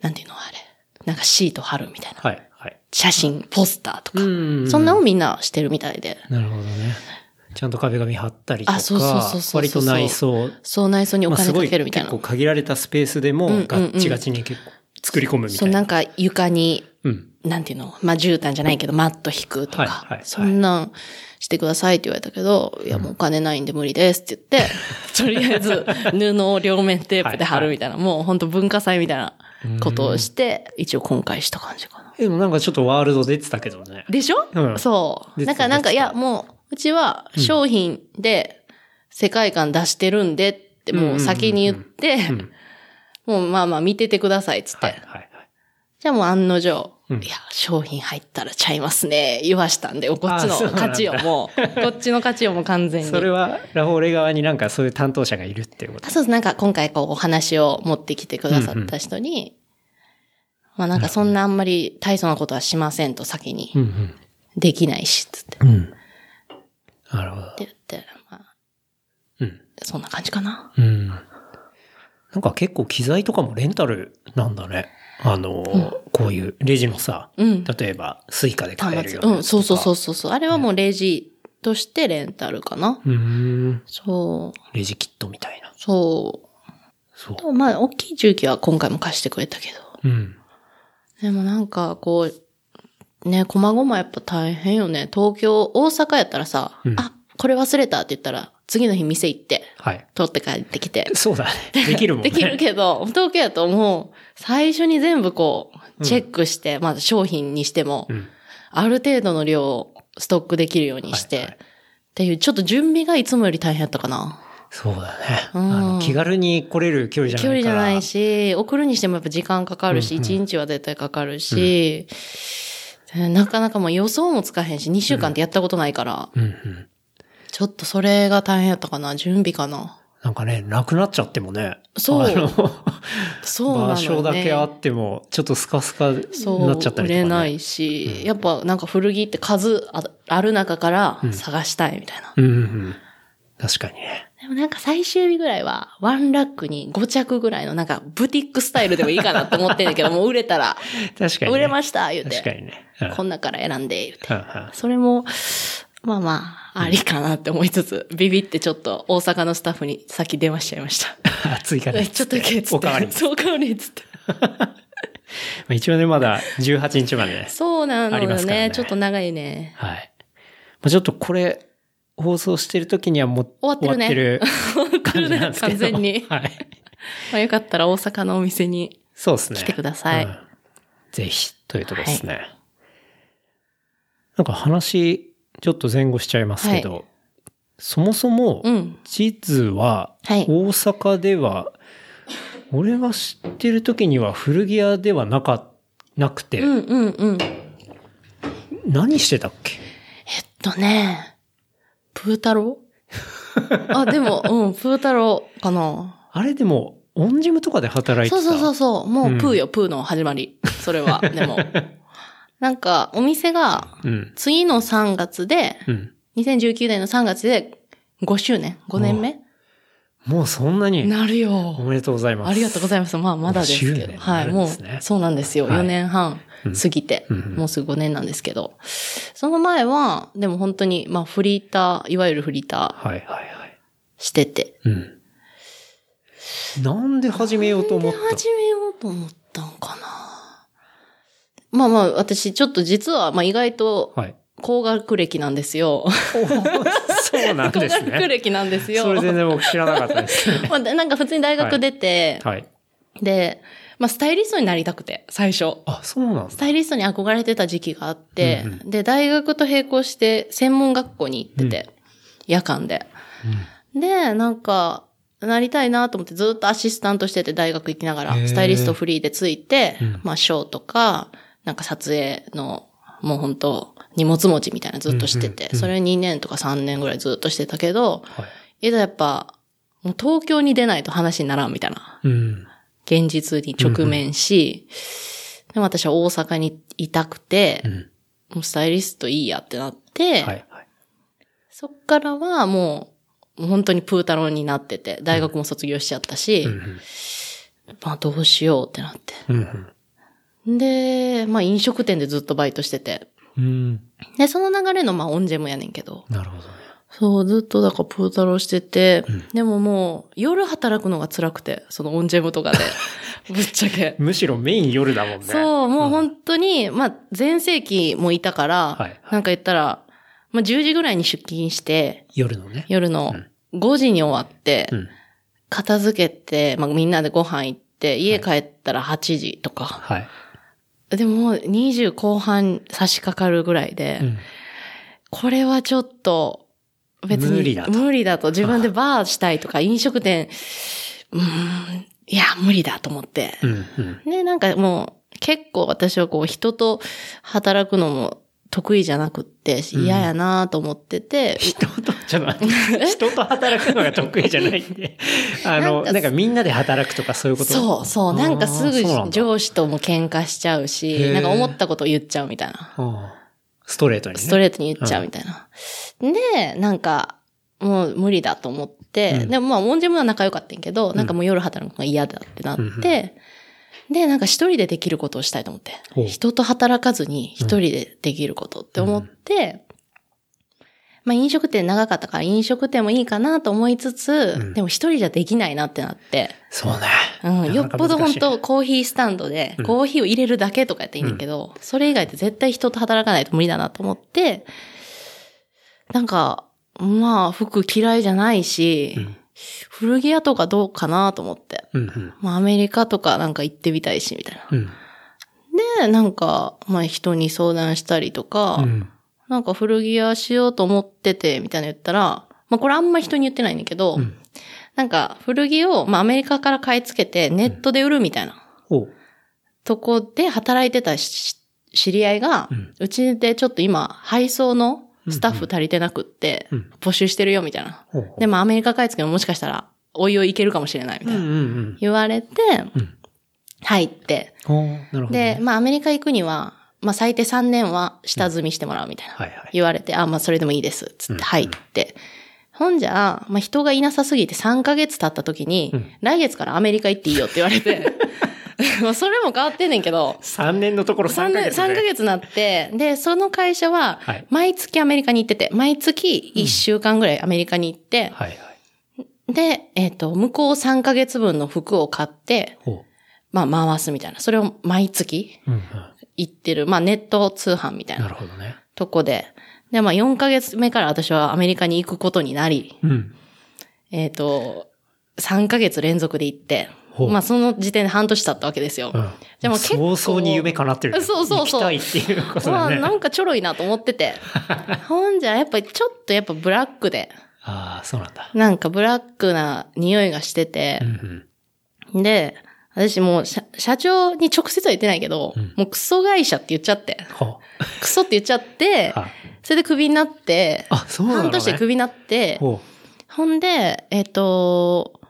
なんていうのあれ。なんかシート貼るみたいな。はい、はい。写真、ポスターとか。んそんなのみんなしてるみたいで。なるほどね。ちゃんと壁紙貼ったりとか、あそうそうそうそう割と内装、そう内装にお金かけるみたいな。結構限られたスペースでもうんうんうんガッチガチに結構作り込むみたそう、いな。なんか床に、うん。なんていうの？まあ、絨毯じゃないけど、マット引くとか、はいはいはいそんなんしてくださいって言われたけど、いや、もうお金ないんで無理ですって言って、とりあえず布を両面テープで貼るみたいな、もう本当文化祭みたいなことをして、一応今回した感じかな。でもなんかちょっとワールド出てたけどね。でしょ、うんそう。なんか、なんか、いや、もう、うちは商品で世界観出してるんでって、もう先に言って、んもうまあまあ見ててくださいっつって。はい、はい、はい。じゃあもう案の定、うんいや、商品入ったらちゃいますね、言わしたんで、こっちのなんだ勝ちをもう、こっちの勝ちをもう完全に。それは、ラフォーレ側になんかそういう担当者がいるっていうこと？あそうです。なんか今回こうお話を持ってきてくださった人に、まあなんかそんなあんまり大層なことはしませんと先に、うんできないし、つって。うん。うん。なるほどっ。て言って、まあ、うん。そんな感じかな。うん。なんか結構機材とかもレンタルなんだね。あの、こういうレジのさ、うん例えば Suica で買える。ようなうん、そうそうそうう。そうそう。あれはもうレジとしてレンタルかな。うーん。そう。レジキットみたいな。そう。そう。まあ、大きい重機は今回も貸してくれたけど。うん。でもなんか、こう、ね、こまごまやっぱ大変よね。東京、大阪やったらさ、うんあ、これ忘れたって言ったら、次の日店行って、はい。取って帰ってきて。そうだね。できるもんね。できるけど、東京やともう、最初に全部こう、チェックして、まず商品にしても、うん。ある程度の量をストックできるようにして、はいはいっていう、ちょっと準備がいつもより大変やったかな。そうだね。うんあの気軽に来れる距離じゃないから。距離じゃないし、送るにしてもやっぱ時間かかるし、うんうん1日は絶対かかるし、でなかなかもう予想もつかへんし、2週間ってやったことないから、うんうん。ちょっとそれが大変やったかな、準備かな。なんかね、なくなっちゃってもね。そうあのそうなのよ、ね。場所だけあっても、ちょっとスカスカにそう、なっちゃったりとか、ね。売れないし、やっぱなんか古着って数あある中から探したいみたいな。うんうんうん。確かにね。でもなんか最終日ぐらいは、ワンラックに5着ぐらいのなんかブティックスタイルでもいいかなって思ってんだけど、もう売れたら、確かに、ね。売れました、言うて。確かにね。うんこんなから選んで、言うて。うんうんそれも、まあまあ、ありかなって思いつつ、ビビってちょっと大阪のスタッフにさっき電話しちゃいました。追加で。ちょっとだけっつって。おかわり。そう、おかわりっつって。一応ね、まだ18日までね。そうなのありよねますからねちょっと長いね。はい。まあ、ちょっとこれ、放送してる時にはもう終わってるね終わってる 感じなんですけど。完全にはい。まあよかったら大阪のお店に。そうですね。来てくださいうんぜひ、というところですね。なんか話、ちょっと前後しちゃいますけど、そもそもう、ん。地図は、はい大阪では、俺が知ってる時には古着屋ではなか、なくて、うんうんうん。えっ何してたっけ？とね、プー太郎 あ、でも、うん、プー太郎かな。あれでも、オンジムとかで働いてた？そうそうそうそう。もうんうプーよ、プーの始まり。それは。でも。なんか、お店が、うん。次の3月で、うん。2019年の3月で5周年 ?5 年目？もうそんなに、なるおよ。めでとうございます。ありがとうございます。まあ、まだですけ5周年ど。はい、もうそうなんですよ。はい4年半うん過ぎて、うんもうすぐ5年なんですけど。その前は、でも本当に、まあ、フリーター、いわゆるフリーターはいはいはい。してて。うん。なんで始めようと思っで始めようと思ったんかな。まあまあ、私ちょっと実は、まあ意外とたはい。高学歴なんですよ。そうなん高です学ね。歴なんですよ。それ全然僕知らなかったです。まあ、でなんか普通に大学出て、はい。で、まあスタイリストになりたくて、最初。あ、そうなんだ。スタイリストに憧れてた時期があって、うんで、大学と並行して専門学校に行ってて、夜間で。で、なんか、なりたいなと思ってずっとアシスタントしてて大学行きながら、スタイリストフリーでついて、うんまあショーとか、なんか撮影の、もう本当荷物持ちみたいなのずっとしてて、うんうんうんそれ2年とか3年ぐらいずっとしてたけど、はい。いざやっぱ、もう東京に出ないと話にならんみたいな、うん。現実に直面し、でも私は大阪にいたくてう、ん。もうスタイリストいいやってなって、はい。はい。そっからはもう、本当にプータロンになってて、大学も卒業しちゃったし、うんまあどうしようってなって。うん。うん。で、まあ飲食店でずっとバイトしてて。うん。で、その流れのまあオンジェムやねんけど。なるほどね。そう、ずっとだからプータローしてて、うんでももう夜働くのが辛くて、そのオンジェムとかで。ぶっちゃけ。むしろメイン夜だもんね。そう、もううん本当に、まあ前世紀もいたから、はいはいなんか言ったら、まあ10時ぐらいに出勤して、夜のね。夜の5時に終わって、うん。片付けて、まあみんなでご飯行って、家帰ったら8時とか。はい。でももう20後半差し掛かるぐらいで、うん。これはちょっと、別に無理だと無理だと。自分でバーしたいとか、飲食店、うーん、いや、無理だと思って。うん。うん。で、なんかもう、結構私はこう、人と働くのも得意じゃなくって、嫌やなと思ってて、人と、ちょっと待って、人と働くのが得意じゃないんで。あの、なんかみんなで働くとかそういうこと？そうそう、なんかすぐ上司とも喧嘩しちゃうへし、ーなんか思ったことを言っちゃうみたいな。ストレートにね。ストレートに言っちゃうみたいな。で、なんか、もう無理だと思って、うん。でもまあ、モンジェムは仲良かったんやけど、なんかもう夜働くのが嫌だってなって、で、なんか一人でできることをしたいと思って。人と働かずに一人でできることって思って、まあ飲食店長かったから飲食店もいいかなと思いつつ、うんでも一人じゃできないなってなって、そうね。うん、よっぽど本当コーヒースタンドでうんコーヒーを入れるだけとかやっていいんだけど、それ以外で絶対人と働かないと無理だなと思って、なんか、まあ服嫌いじゃないし、うん古着屋とかどうかなと思って。うんうん。まあアメリカとかなんか行ってみたいし、みたいな。うん。で、なんか、まあ人に相談したりとか、うん。なんか古着屋しようと思ってて、みたいなの言ったら、まあこれあんま人に言ってないんだけど、うん。なんか古着を、まあアメリカから買い付けてネットで売るみたいな。とこで働いてたし知り合いが、うちでちょっと今、配送のスタッフ足りてなくってうん、募集してるよみたいな。ほう。ほうでもアメリカ買い付けももしかしたら、おいおいいけるかもしれないみたいな。言われて、うん。入って。で、まあアメリカ行くには、まあ最低3年は下積みしてもらうみたいな。はいはい。言われて、あ、まあそれでもいいです。つって入って。ほんじゃ、まあ人がいなさすぎて3ヶ月経った時に、うん来月からアメリカ行っていいよって言われて、まあそれも変わってんねんけど、3年のところ3 3ヶ年、月、ね。3ヶ月なって、で、その会社ははい、毎月アメリカに行ってて、毎月1週間ぐらいアメリカに行って、はいはい。で、えっ、と、向こう3ヶ月分の服を買って、ほまあ回すみたいな。それを毎月う。うんうん。行ってる、まあネット通販みたいななるほどね。とこで。で、まあ4ヶ月目から私はアメリカに行くことになり、うん。えっ、と、3ヶ月連続で行って、まあその時点で半年経ったわけですよ。うん。でも結構早々に夢叶ってる。そうそうそう行きたいっていうことまあだね。なんかちょろいなと思ってて。ほんじゃ、やっぱりちょっとやっぱブラックで、ああ、そうなんだ。なんかブラックな匂いがしててうんう、ん。で、私もう社社長に直接は言ってないけど、うんもうクソ会社って言っちゃって、ほクソって言っちゃって。それでクビになって、あ、そうなのね。半年でクビになって、ほほんで、えっ、と、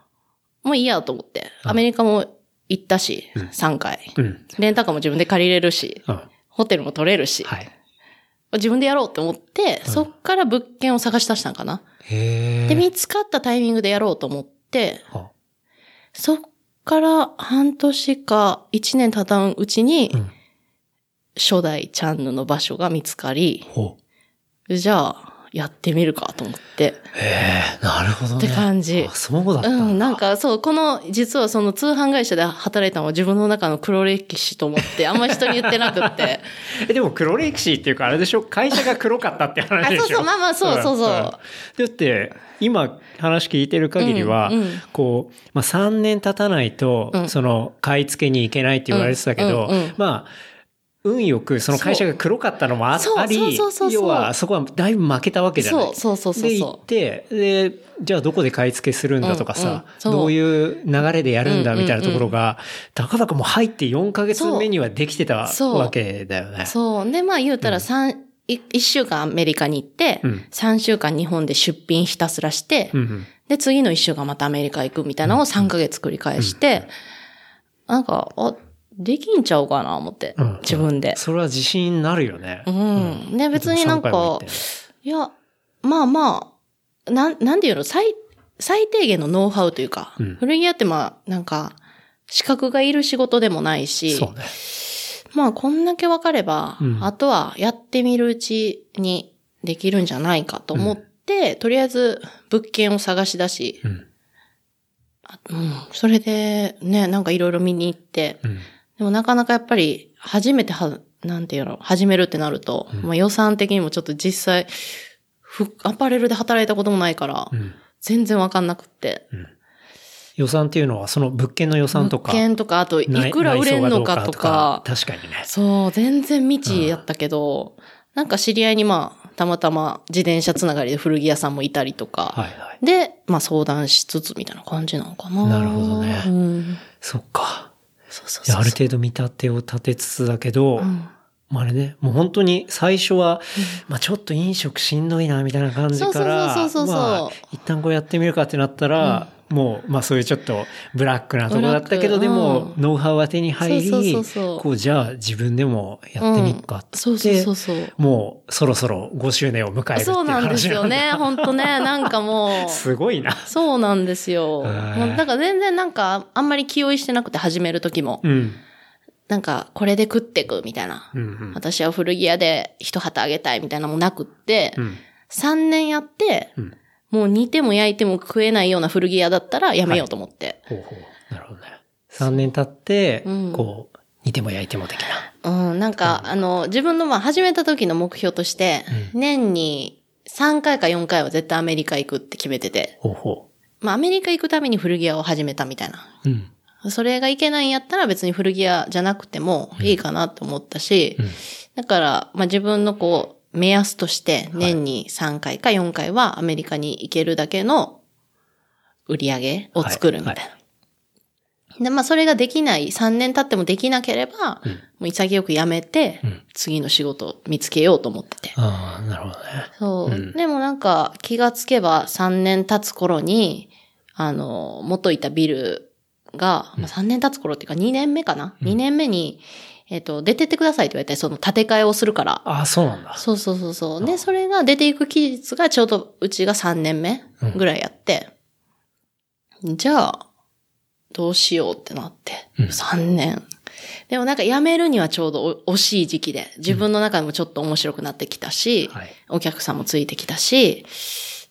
もういいやと思って、うんアメリカも行ったし、うん3回。う。うん。レンタカーも自分で借りれるし、うん。ホテルも取れるし、はい。自分でやろうって思って、うんそっから物件を探し出したんかな。で、見つかったタイミングでやろうと思って、ほそっから半年か1年経たんうちに、う。うん。初代チャンヌの場所が見つかり。じゃあ、やってみるかと思って。へえ、なるほどね。って感じあそうだったんだ。うん、なんかそう、この、実はその通販会社で働いたのは自分の中の黒歴史と思って、あんまり人に言ってなくって。え、でも黒歴史っていうかあれでしょ？会社が黒かったって話でしょ？あそうそうまあまあそうそうそうだって、今話聞いてる限りは、うんうんこう、まあ3年経たないと、うんその、買い付けに行けないって言われてたけど、うんうんうんまあ、運よくその会社が黒かったのもあそう。あり要はそこはだいぶ負けたわけじゃない。そうそうそうそうで、行そって、で、じゃあどこで買い付けするんだとかさ、うんうんどういう流れでやるんだみたいなところが、うたかだかもう入って4ヶ月目にはできてたわけだよね。う。。そう。で、まあ言うたら三、い一週間アメリカに行って、うん。三週間日本で出品ひたすらして、うんうん。で、次の一週間またアメリカ行くみたいなのを3ヶ月繰り返して、なんか、あ、できんちゃうかな、思ってうん。自分で。それは自信になるよね。うん。で、別になんかて、いや、まあまあ、なん、なんていうの、最、最低限のノウハウというか、うん古着屋ってまあ、なんか、資格がいる仕事でもないし、そうね。まあこんだけ分かれば、うんあとはやってみるうちにできるんじゃないかと思って、とりあえず物件を探し出し、うん。あうん、それでね、なんかいろいろ見に行って、うん。でもなかなかやっぱり初めては、なんていうの、始めるってなると、まあ予算的にもちょっと実際、ふアパレルで働いたこともないから、うん。全然わかんなくって。予算っていうのは、その物件の予算と物か。件とか、あとい内くら売れんのかと内装がどうか、確かにね。そう、全然未知やったけど、なんか知り合いにまあ、たまたま自転車つながりで古着屋さんもいたりとか、はいはい。で、まあ相談しつつみたいな感じなのかな。なるほどねうん。そっか。ある程度見立てを立てつつだけど、うん。まああれね、もう本当に最初は、まあちょっと飲食しんどいなみたいな感じから、まあ一旦こうやってみるかってなったら、もうまあそういうちょっとブラックなところだったけど、でもうんノウハウは手に入り、そうそうそうそうこうじゃあ自分でもやってみっかって、そうそうそうそう。もうそろそろ5周年を迎えるっていうそうなんです話なんだ。よね。本当ね。なんかもう。すごいな。そうなんですよ。へーもうだから全然なんか、あんまり気負いしてなくて始める時も。うん。なんか、これで食ってくみたいな。うんうん。私は古着屋で一旗あげたいみたいなのもなくって、うん。3年やって、うん。もう煮ても焼いても食えないような古着屋だったらやめようと思って。ほうほう。なるほどね。3年経って、うんこう、煮ても焼いても的な。うん、なんか、あの、自分のまあ始めた時の目標として、年に3回か4回は絶対アメリカ行くって決めてて、ほうほまあアメリカ行くために古着屋を始めたみたいな。う。うん。それがいけないんやったら別に古着屋じゃなくてもいいかなと思ったし、うんだから、まあ自分のこう、目安として年に3回か4回はアメリカに行けるだけの売り上げを作るみたいな。はで、まあそれができない、3年経ってもできなければ、うんもう潔くやめて、うん次の仕事を見つけようと思ってて。ああ、なるほどね。そう。うんでもなんか気がつけば3年経つ頃に、あの、元いたビルが、まあ、3年経つ頃っていうか2年目かな、?2 年目に、えっ、と、出てってくださいって言われて、その建て替えをするから。ああ、そうなんだ。そうそうそうそう。で、それが出ていく期日がちょうどうちが3年目ぐらいやって、じゃあ、どうしようってなって、うん3年。でもなんか辞めるにはちょうどお惜しい時期で、自分の中でもちょっと面白くなってきたし、はい。お客さんもついてきたし、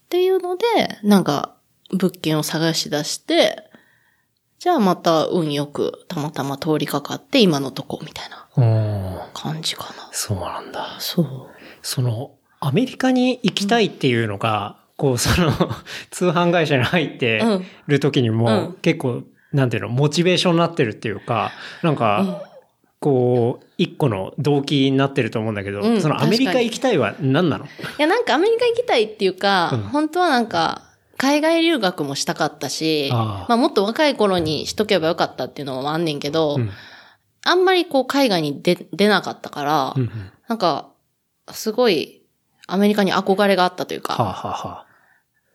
っていうので、なんか物件を探し出して、じゃあまた運よくたまたま通りかかって今のとこみたいな感じかな。そうなんだ。そう。その、アメリカに行きたいっていうのが、こう、その、通販会社に入ってうんる時にも、うん。結構、なんていうの、モチベーションになってるっていうか、なんか、こう、一個の動機になってると思うんだけど、うんそのアメリカ行きたいは何なの？いや、なんかアメリカ行きたいっていうか、うん。本当はなんか、海外留学もしたかったし、ああまあもっと若い頃にしとけばよかったっていうのもあんねんけど、うん。あんまりこう海外に出出なかったから、うんうん。なんか、すごいアメリカに憧れがあったというか、はあ、はあはあ、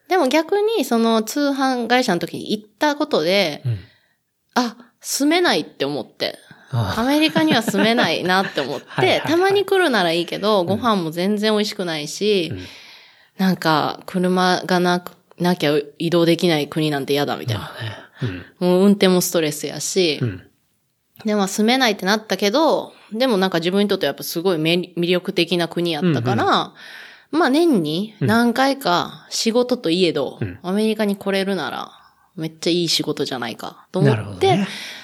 でも逆にその通販会社の時に行ったことで、うん。あ、住めないって思って。あアメリカには住めないなって思っはいはいはい。て、たまに来るならいいけど、ご飯も全然美味しくないし、うん。なんか車がなく、なきゃ移動できない国なんて嫌だみたいな。まあね。うん。もう運転もストレスやし、うん。で、まあ住めないってなったけど、でもなんか自分にとってやっぱすごいめ魅力的な国やったから、まあ年に何回か仕事といえど、うんアメリカに来れるなら、めっちゃいい仕事じゃないかと思って、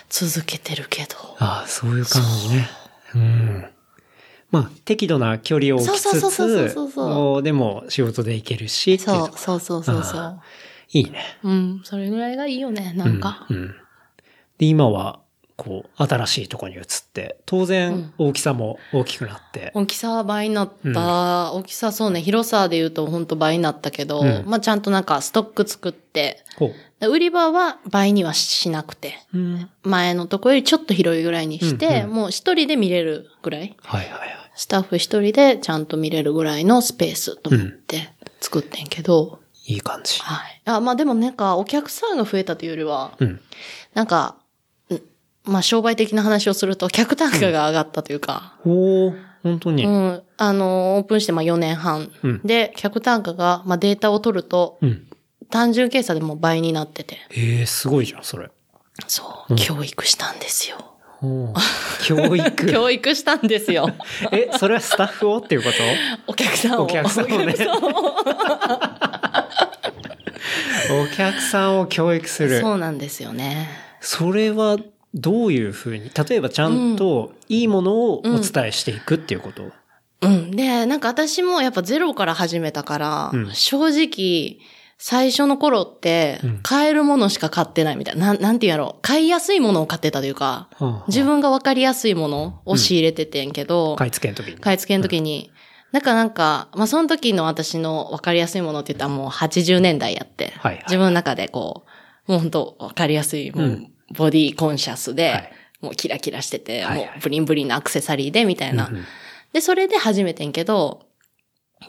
続けてるけど。ああ、そういう感じね。うん。まあ、適度な距離を置きつそうそうそうそうつでも仕事で行けるし、そうそうそうそうそあう。いいね。うん、それぐらいがいいよね、なんか。うん。うんで、今は、こう、新しいところに移って、当然、大きさも大きくなって、大きさは倍になった。大きさそうね、広さで言うと本当倍になったけど、うんまあちゃんとなんかストック作って、売り場は倍にはしなくて、うん。前のとこよりちょっと広いぐらいにして、うんうんもう一人で見れるぐらい。はいはいはい。スタッフ一人でちゃんと見れるぐらいのスペースと思って作ってんけど、いい感じ。はい。あ、まあでもなんかお客さんが増えたというよりは、うん。なんか、んまあ商売的な話をすると客単価が上がったというか、おー、本当に。ううん。ん、あの、オープンしてまあ4年半、うんで、客単価が、まあデータを取ると、単純計算でもう倍になってて、ええすごいじゃん、それ。そう、教育したんですよ。教育。教育したんですよ。え、それはスタッフをっていうこと？お客さんを。お客さんをねお客さんを教育する。そうなんですよね。それはどういうふうに、例えばちゃんといいものをお伝えしていくっていうこと、うん。で、なんか私もやっぱゼロから始めたから、うん正直、最初の頃ってうん、買えるものしか買ってないみたいな。なん、なんて言うんやろう。買いやすいものを買ってたというか、はあはあ。自分がわかりやすいものを仕入れててんけど、買い付けの時に。買い付けの時に、なん。かなんか、まあ、その時の私の分かりやすいものって言ったらもう80年代やって、はいはい。自分の中でこう、もう本当分かりやすい、もう、うん。ボディコンシャスで、はい。もうキラキラしてて、はいはい。もうブリンブリンのアクセサリーでみたいな。うんうん。で、それで始めてんけど、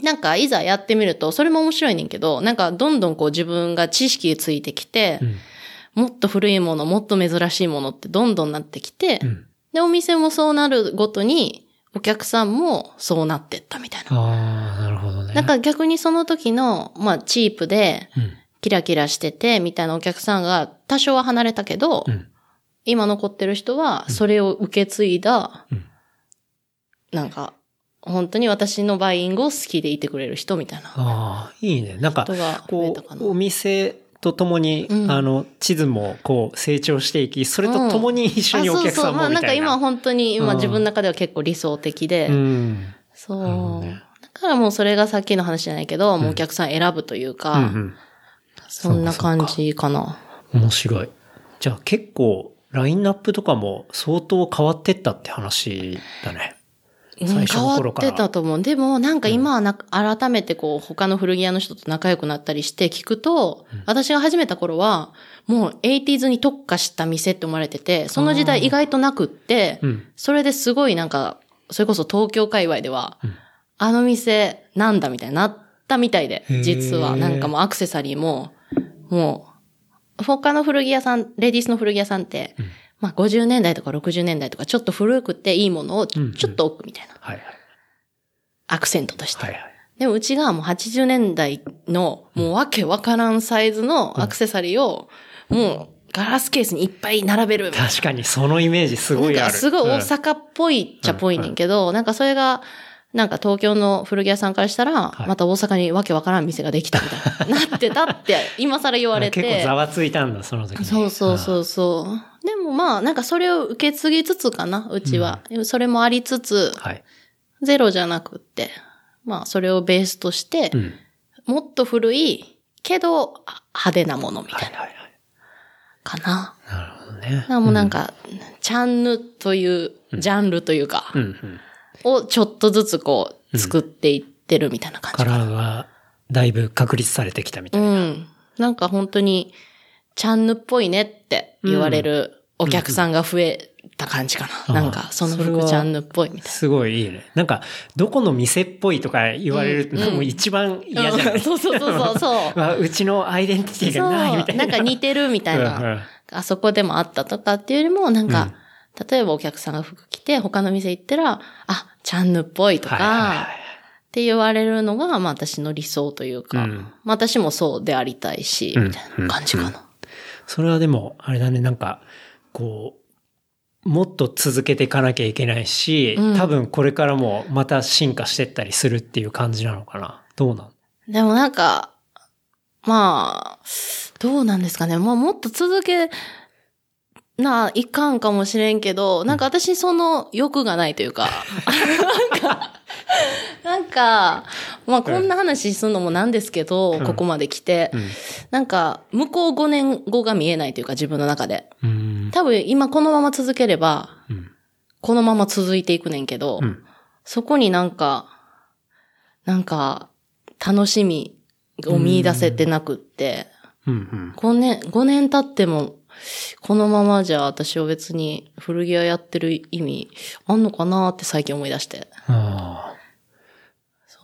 なんかいざやってみると、それも面白いねんけど、なんかどんどんこう自分が知識ついてきて、うん。もっと古いもの、もっと珍しいものってどんどんなってきて、うん。で、お店もそうなるごとに、お客さんもそうなってったみたいな。ああ、なるほどね。なんか逆にその時の、まあ、チープで、うん、キラキラしてて、みたいなお客さんが多少は離れたけど、うん。今残ってる人は、それを受け継いだ、うん。なんか、本当に私のバイイングを好きでいてくれる人みたいなああ、いいね。なんかこ。う、お店とともに、うんあの、地図もこう成長していき、それとともに一緒にお客さんあそうそう。まあなんかもみたいな。今本当に、今うん自分の中では結構理想的で、うん。そう、ねだからもうそれがさっきの話じゃないけど、もうお客さん選ぶというか、うんうん。そんな感じかな。面白い。じゃあ結構、ラインナップとかも相当変わってったって話だね。うん最初変わの頃から。ってたと思う。でもなんか今はな、改めてこう他の古着屋の人と仲良くなったりして聞くと、私が始めた頃は、もう 80s に特化した店って思われてて、その時代意外となくって、うん。それですごいなんか、それこそ東京界隈では、うん。あの店なんだみたいになったみたいで実は。なんかもうアクセサリーも、もう、他の古着屋さん、レディースの古着屋さんって、まあ50年代とか60年代とかちょっと古くていいものをちょっと置くみたいな。はいはい。アクセントとして。はいはい。でもうちがもう80年代のもうわけわからんサイズのアクセサリーをもうガラスケースにいっぱい並べる。確かにそのイメージすごいある。すごい大うん阪っぽいっちゃっぽいねんけど、なんかそれが、なんか東京の古着屋さんからしたら、いまた大阪にわけわからん店ができたみたいな、なってたって今更言われて。結構ざわついたんだ、その時に。そうそうそうそう。でもまあ、なんかそれを受け継ぎつつかな、うちは。それもありつつうん。、はい。ゼロじゃなくって、まあそれをベースとして、うん。もっと古い、けどあ派手なものみたいな、はいはいはい。かな。なるほどね。もうなんか、チャンヌというジャンルというか、うんうん。をちょっとずつこう、作っていってるみたいな感カじかな。ラーがだいぶ確立されてきたみたういな。ん。なんか本当に、チャンヌっぽいねって言われるお客さんが増えた感じかな。うんなんか、その服チャンヌっぽいみたいすごいいいね。なんか、どこの店っぽいとか言われるのも一番な。嫌じゃない、うんそうそうそうそうそう。わうちのアイデンティティがないみたいな。そうなんか似てるみたいな。あそこでもあったとかっていうよりも、なんか、例えばお客さんが服着て他の店行ったら、あ、チャンヌっぽいとか、はいって言われるのが、まあ私の理想というか、うんまあ私もそうでありたいし、うんみたいな感じかな。それはでも、あれだね、なんか、こう、もっと続けていかなきゃいけないし、うん多分これからもまた進化してったりするっていう感じなのかな。どうなん？でもなんか、まあ、どうなんですかね。まあもっと続けな、いかんかもしれんけど、なんか私その欲がないというか、なんか、なんか、まあこんな話するのもなんですけど、うんここまで来て、うんなんか、向こう5年後が見えないというか自分の中で。うん。多分今このまま続ければ、うん。このまま続いていくねんけど、うん。そこになんか、なんか、楽しみを見出せてなくって、うん。5年、5年経っても、このままじゃ私は別に古着屋やってる意味あんのかなって最近思い出して。あ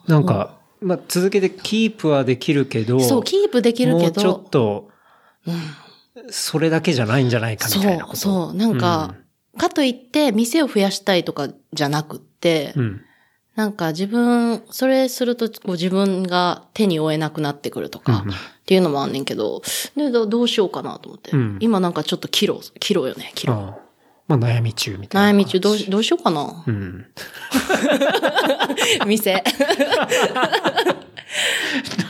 あ。なんか、まあ、続けてキープはできるけど、そう、キープできるけもうちょっど、と、それだけじゃないんじゃないかみたいなそう、こと。そう、なんか、かといって店を増やしたいとかじゃなくって、うん。なんか自分、それするとこう自分が手に負えなくなってくるとか、っていうのもあんねんけど、でどどうしようかなと思って。うん今なんかちょっとキロ、キロよね、キロ。ああまあ、悩み中みたいな。悩み中どうし、どうしようかなう。ん。店。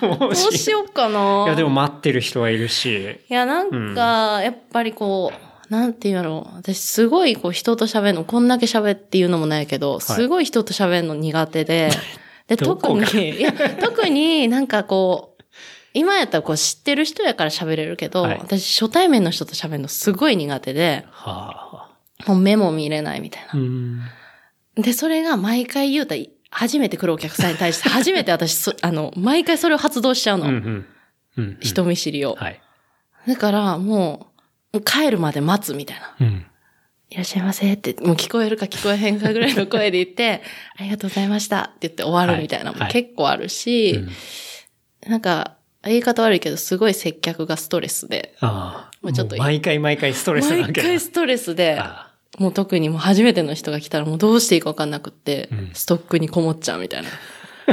どどうしようかないや、でも待ってる人はいるし。いや、なんか、やっぱりこう、なんていうやろう。私すごいこう人と喋るの、こんだけ喋っていうのもないけど、すごい人と喋るの苦手で、で、特に、いや、特になんかこう、今やったらこう知ってる人やから喋れるけど、はい私初対面の人と喋るのすごい苦手で、はあ。もう目も見れないみたいな。うん。で、それが毎回言うたら、初めて来るお客さんに対して、初めて私そ、あの、毎回それを発動しちゃうの。うんうん。うん。人見知りを。はい。だから、もう、帰るまで待つみたいな。うん。いらっしゃいませって、もう聞こえるか聞こえへんかぐらいの声で言って、ありがとうございましたって言って終わるみたいなのもはいはい結構あるし、なんか、言い方悪いけど、すごい接客がストレスで、ああ。もうちょっとも毎回毎回ストレスなわ毎。回ストレスで、あもう特にもう初めての人が来たらもうどうしていいかわかんなくって、うんストックにこもっちゃうみたいな。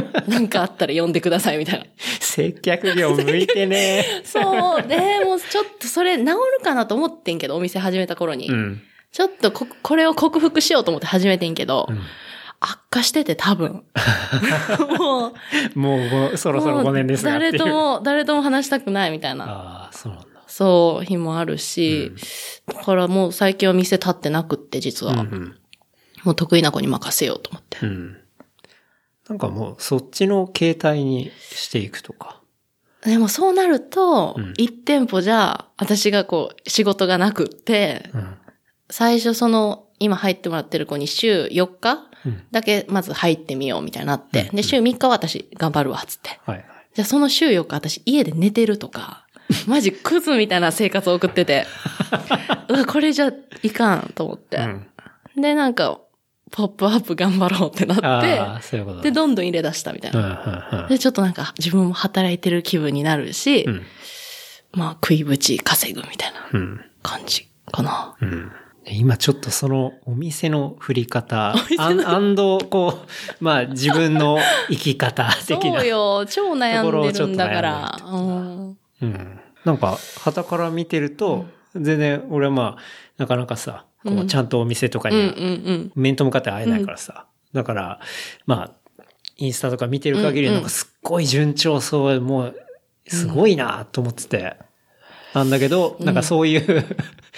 なんかあったら呼んでくださいみたいな。接客業向いてね。そう。で、もうちょっとそれ治るかなと思ってんけど、お店始めた頃に。うん。ちょっとこ、これを克服しようと思って始めてんけど、ん悪化してて多分。もう、もうご、そろそろ5年です。誰とも、誰とも話したくないみたいな。ああ、そうなんだ。そう、日もあるし、だからもう最近は店立ってなくって、実は。うんもう得意な子に任せようと思って。うん。うん。なんかもう、そっちの形態にしていくとか。でもそうなると、うん一店舗じゃ、私がこう、仕事がなくって、うん。最初その、今入ってもらってる子に週4日うんだけまず入ってみようみたいになって、で、週3日は私頑張るわ、つって。はいはい。じゃあその週4日私家で寝てるとか、マジクズみたいな生活を送ってて、うわ、これじゃいかんと思って。うん。で、なんか、ポップアップ頑張ろうってなあっあ、そういうで、だ。どんどん入れ出したみたいうんな。うんうんで、ちょっとなんか自分も働いてる気分になるし、うん。まあ、食いぶち稼ぐみたいなうん。感じかな。うん。今ちょっとそのお店の振り方、アンド、こう、まあ自分の生き方的な。そうよ、超悩んでるんだから。とうんうん。なんか、旗から見てると、全然俺はまあ、なかなかさ、こうちゃんとお店とかにうんうんうん。面と向かって会えないからさ。だから、まあ、インスタとか見てる限りうんうんなんかすっごい順調そう、もう、すごいなと思ってて。なんだけど、なんかそういう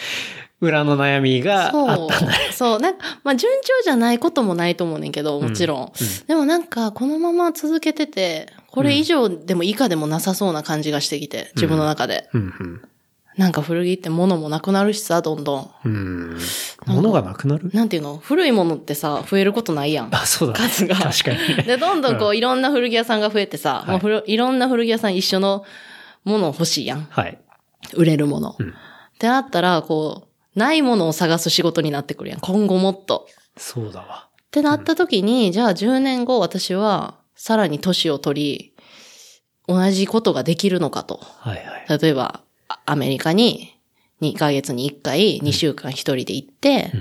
裏の悩みがあったんだ。。そう。なんか、まあ、順調じゃないこともないと思うねんけど、もちろん。でもなんか、このまま続けてて、これ以上でも以下でもなさそうな感じがしてきて、自分の中で。うんうん。なんか古着って物もなくなるしさ、どんどん。うん。物がなくなる？なんていうの？古いものってさ、増えることないやん。あ、そうだ、ね。数が確かにね。で、どんどんこう、いろんな古着屋さんが増えてさ、いもう古いろんな古着屋さん一緒のもの欲しいやん。はい。売れるもの。うんってなったら、こう、ないものを探す仕事になってくるやん。今後もっと。そうだわ。ってなった時に、じゃあ10年後私はさらに年を取り、同じことができるのかと。はいはい。例えば、あアメリカに2ヶ月に1回2週間一人で行って、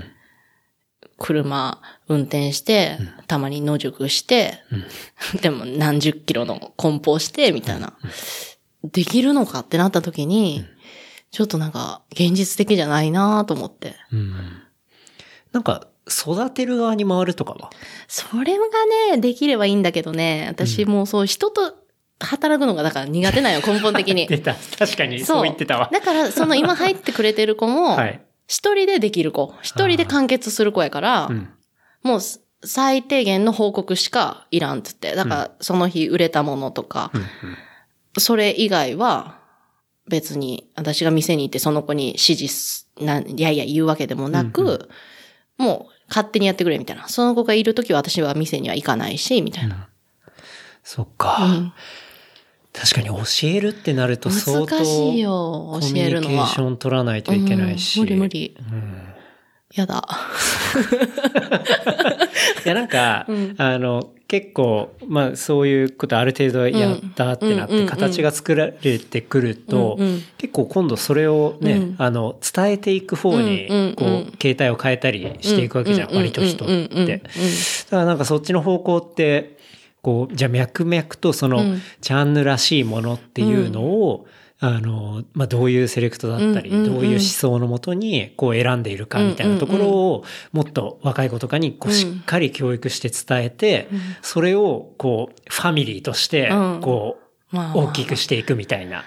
車運転して、たまに野宿して、でも何十キロの梱包して、みたいな。できるのかってなった時に、ちょっとなんか現実的じゃないなと思って。うん。なんか、育てる側に回るとかは？それがね、できればいいんだけどね、私もうそう人と働くのがだから苦手なんよ、根本的に。出た。確かに、そう言ってたわ。だから、その今入ってくれてる子も、はい。一人でできる子、一人で完結する子やから、うん。もう最低限の報告しかいらんっつって。だから、その日売れたものとか、うん。それ以外は、別に私が店に行ってその子に指示す、なんいやいや言うわけでもなく、もう勝手にやってくれみたいな。その子がいるときは私は店には行かないし、みたいな。そっか。うん確かに教えるってなると相当難しいよ、教コミュえるのは。ニケーション取らないといけないし。うん無理無理。うんやだ。いや、なんか、あの、結構、まあ、そういうことある程度やったってなって、うんうんうんうん形が作られてくると、うんうん結構今度それをね、うんあの、伝えていく方にうんうんうん、こう、携帯を変えたりしていくわけじゃん、うんうん割と人っうんうんうんうんて。だからなんかそっちの方向って、こう、じゃあ脈々とその、うん。チャンヌらしいものっていうのを、あの、まあ、どういうセレクトだったり、どういう思想のもとに、こう選んでいるかみたいなところを、もっと若い子とかに、こう、うんしっかり教育して伝えて、それを、こう、ファミリーとしてうん、こう、まあ。大きくしていくみたいな。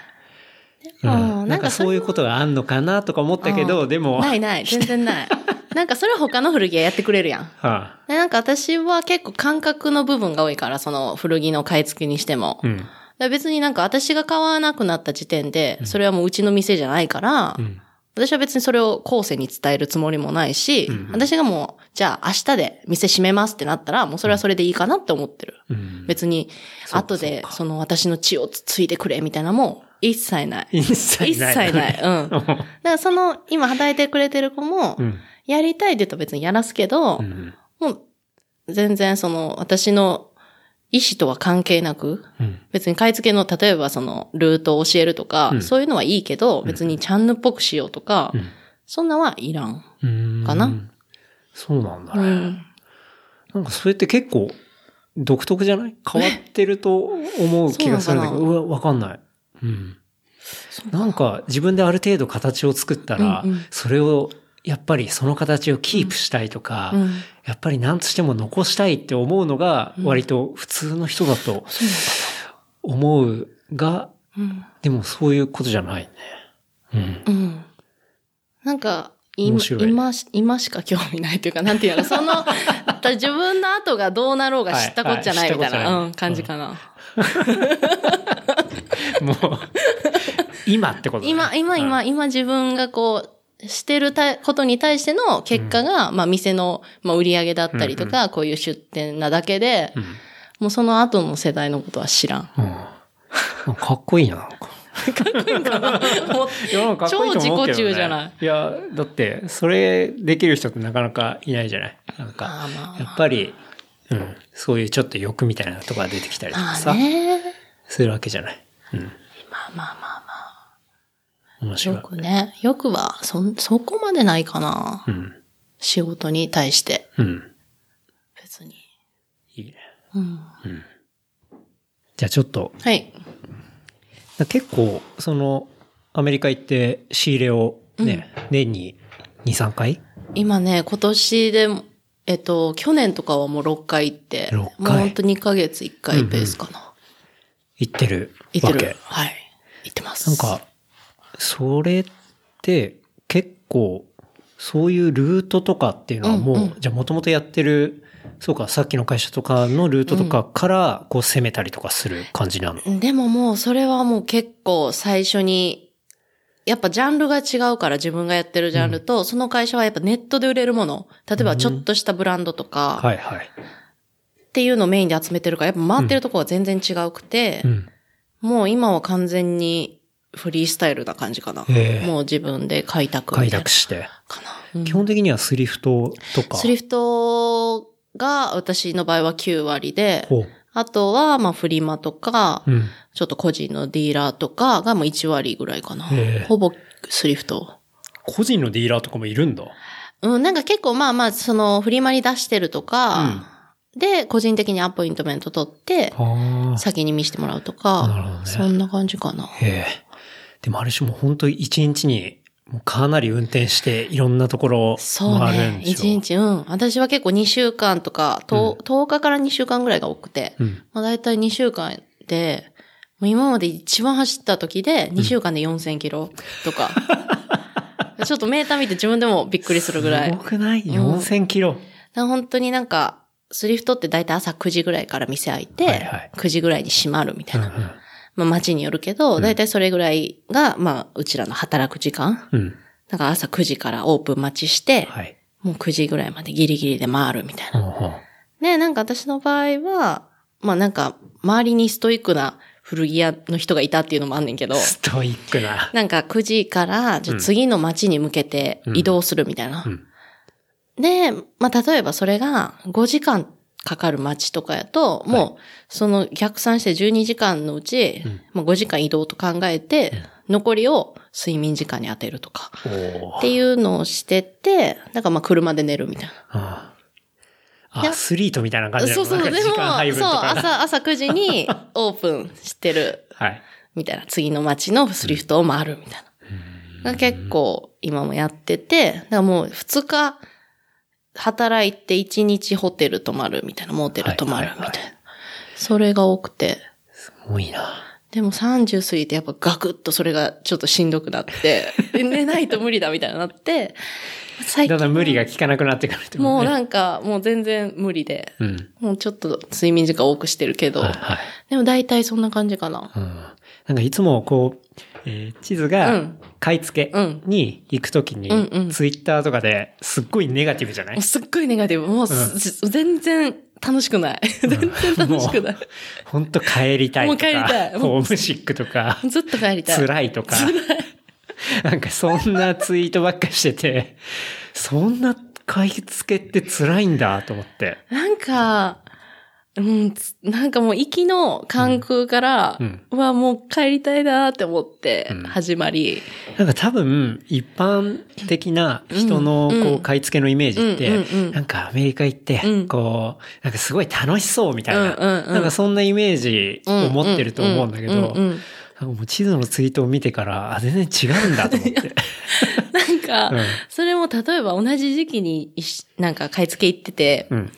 なんかそういうことがあんのかなとか思ったけど、うんでも、ないない、全然ない。なんかそれは他の古着屋やってくれるやん。はでなんか私は結構感覚の部分が多いから、その古着の買い付けにしても。あ、うん。別になんか私が買わなくなった時点で、それはもううちの店じゃないから、うん。私は別にそれを後世に伝えるつもりもないし、うん私がもう、じゃあ明日で店閉めますってなったら、もうそれはそれでいいかなって思ってる。うん。別に、後でその私の血をつついてくれみたいなのも一切ない。一切一ない。切ない。うん。だからその、今働いてくれてる子もう、ん。やりたいって言うと別にやらすけど、うん。もう、全然その、私の意思とは関係なく、うん。別に買い付けの、例えばその、ルートを教えるとか、うんそういうのはいいけど、別にチャンヌっぽくしようとか、うんそんなはいらん。うんかなそうなんだね。うん。なんかそれって結構独特じゃない？変わってると思う気がするんだけど、わかんない。うん。なんか自分である程度形を作ったら、うんうんそれをやっぱりその形をキープしたいとか、うんやっぱり何としても残したいって思うのが割と普通の人だと思うが、うん。でもそういうことじゃないね。うん。うん。なんか、今今しか興味ないというか、なんていうの、その、自分の後がどうなろうが知ったこっちゃないみたいな、はいはいうん、感じかな。もう、今ってことだね今、今、今、今自分がこう、してるたことに対しての結果が、まあ店の、まあ売り上げだったりとか、こういう出店なだけで、うんもうその後の世代のことは知らん。うん。かっこいいな、なんか。かっこいいと思うけど、ね。超自己中じゃない？いや、だって、それできる人ってなかなかいないじゃない？なんか、まあまあやっぱり、うん、そういうちょっと欲みたいなとこが出てきたりとまあかさ、ね。するわけじゃない。うん。まあまあまあまあ。面白いよ。くね。よくは、そん、そこまでないかな。うん。仕事に対して。うん。別に。いいね。うん。じゃあちょっと、はい。結構、その、アメリカ行って仕入れをね、年に2、3回？今ね、今年でも、えっと、去年とかはもう6回行って、6もう回ほんと2ヶ月1回ペースかな。行ってる行ってるわけ。。はい。行ってます。なんか、それって結構、そういうルートとかっていうのはもう、うんうんじゃあもともとやってる、そうか、さっきの会社とかのルートとかから、こう攻めたりとかする感じなの？でももうそれはもう結構最初に、やっぱジャンルが違うから自分がやってるジャンルと、その会社はやっぱネットで売れるもの。例えばちょっとしたブランドとか、はいはい。っていうのをメインで集めてるから、やっぱ回ってるとこが全然違うくて、うん。もう今は完全にフリースタイルな感じかな。へえもう自分で開拓み開拓して。かな。うん基本的にはスリフトとか？スリフトが私の場合は9割で。あとはまあフリマとか、うん。ちょっと個人のディーラーとかがもう1割ぐらいかなへえ。ほぼスリフト。個人のディーラーとかもいるんだ。うん、なんか結構まあまあ、そのフリマに出してるとか、で、個人的にアポイントメント取って、あ先に見せてもらうとかねそんな感じかな。あ。へえ。でもある種もう本当一日に、もうかなり運転していろんなところをそうね。回るんでしょ1日、うん。私は結構2週間とか、と10日から2週間ぐらいが多くて、うん。まあ大体2週間で、もう今まで一番走った時で2週間で4000キロとか。ちょっとメーター見て自分でもびっくりするぐらい。すごくない ?4000 キロ。本当になんか、スリフトって大体朝9時ぐらいから店開いて、はいはい9時ぐらいに閉まるみたいな。うんまあ街によるけど、大体それぐらいが、まあうちらの働く時間。うん。うん。だから朝9時からオープン待ちして、はい。もう9時ぐらいまでギリギリで回るみたいな。ね、なんか私の場合は、まあなんか、周りにストイックな古着屋の人がいたっていうのもあんねんけど、ストイックな。なんか9時から、じゃあ次の街に向けて移動するみたいな。うんで、まあ、例えばそれが5時間かかる街とかやと、もう、その逆算して12時間のうち、もう5時間移動と考えて、残りを睡眠時間に当てるとか、っていうのをしてて、だからまあ車で寝るみたいな。アスリートみたいな感じだそうそう、でも、そう。朝、朝9時に オープンしてる、はい。みたいな。次の街のスリフトを回るみたいな。が結構今もやってて、だからもう2日働いて1日ホテル泊まるみたいな、モーテル泊まるみたいな。はいはいそれが多くて。多いな。でも30過ぎてやっぱガクッとそれがちょっとしんどくなって、で 寝ないと無理だみたいになって、最だんだん無理が。が効かなくなってくるってことねもうなんか、もう全然無理で、うん。もうちょっと睡眠時間多くしてるけど、はいはい。でも大体そんな感じかな。うん。なんかいつもこう、えー地図うがん買い付けに行くときに、うんうんツイッターとかですっごいネガティブじゃない？すっごいネガティブ。もうす、全然楽しくない。全然楽しくない。本当帰りたいとか、もう帰りたいホームシックとか、ずっと帰りたい。辛いとか、なんかそんなツイートばっかしてて、そんな買い付けって辛いんだと思って。なんか、うん、つなんかもう行きの関空から、うん。うわ、もう帰りたいなって思ってうん。始まり、なんか多分、一般的な人のうんこう買い付けのイメージって、うんうんうん。なんかアメリカ行ってうん、こう、なんかすごい楽しそうみたいな、うんうんうん。なんかそんなイメージを持ってると思うんだけど、もう地図のツイートを見てから、あ、全然違うんだと思って。なんか、うん。それも例えば同じ時期になんか買い付け行ってて、うん。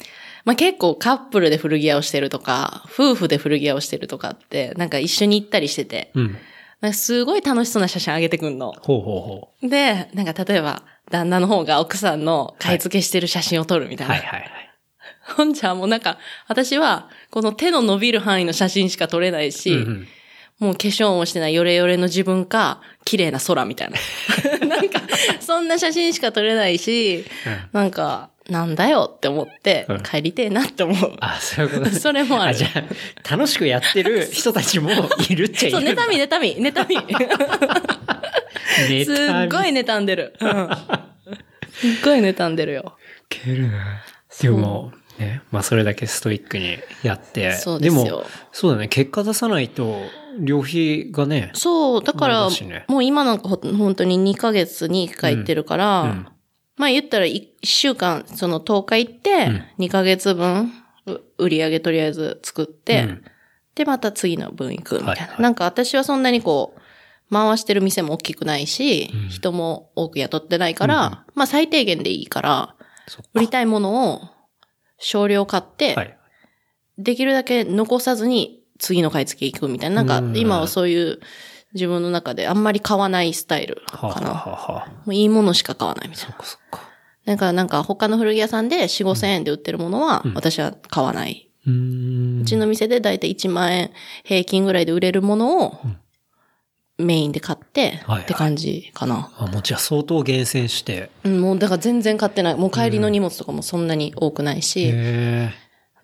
まあ結構カップルで古着屋をしてるとか、夫婦で古着屋をしてるとかって、なんか一緒に行ったりしてて、うん。なんかすごい楽しそうな写真上げてくんの。ほうほうほで、なんか例えば、旦那の方が奥さんの買い付けしてる写真を撮るみたう。いな。はいはいはい。ほんじゃもうなんか、私は、この手の伸びる範囲の写真しか撮れないし、うんうんもう化粧もしてないヨレヨレの自分か、綺麗な空みたいな。なんか、そんな写真しか撮れないし、なんか、なんだよって思ってうん、帰りてえなって思う。あ、そういうことね それもあるじゃあ、楽しくやってる人たちもいるっちゃいるそう、んだ。妬み、妬み、妬み。ネすっごい妬んでる。うん。すっごい妬んでるよ。けるな。でも、ね、まあそれだけストイックにやって。そうですよも、そうだね、結果出さないと、旅費がね、そう、だから、ねもう今なんかほ本当に2ヶ月に1回行ってるから、うんうんまあ言ったら1週間、その10日行って、2ヶ月分、う売り上げとりあえず作って、うん。で、また次の分行くみたいな。はいはい。なんか私はそんなにこう、回してる店も大きくないし、人も多く雇ってないから、まあ最低限でいいから、売りたいものを少量買って、はい。できるだけ残さずに次の買い付け行くみたいな。なんうん。か今はそういう自分の中であんまり買わないスタイルかな。はあはあ、もういいものしか買わないみたいな。そっかそっか。なんかなんか他の古着屋さんで4、5千円で売ってるものは私は買わない。うーんうちの店でだいたい1万円平均ぐらいで売れるものをメインで買ってはいはいって感じかな。あ、もうじゃあ相当厳選して。うん、もうだから全然買ってない。もう帰りの荷物とかもそんなに多くないし。へえ。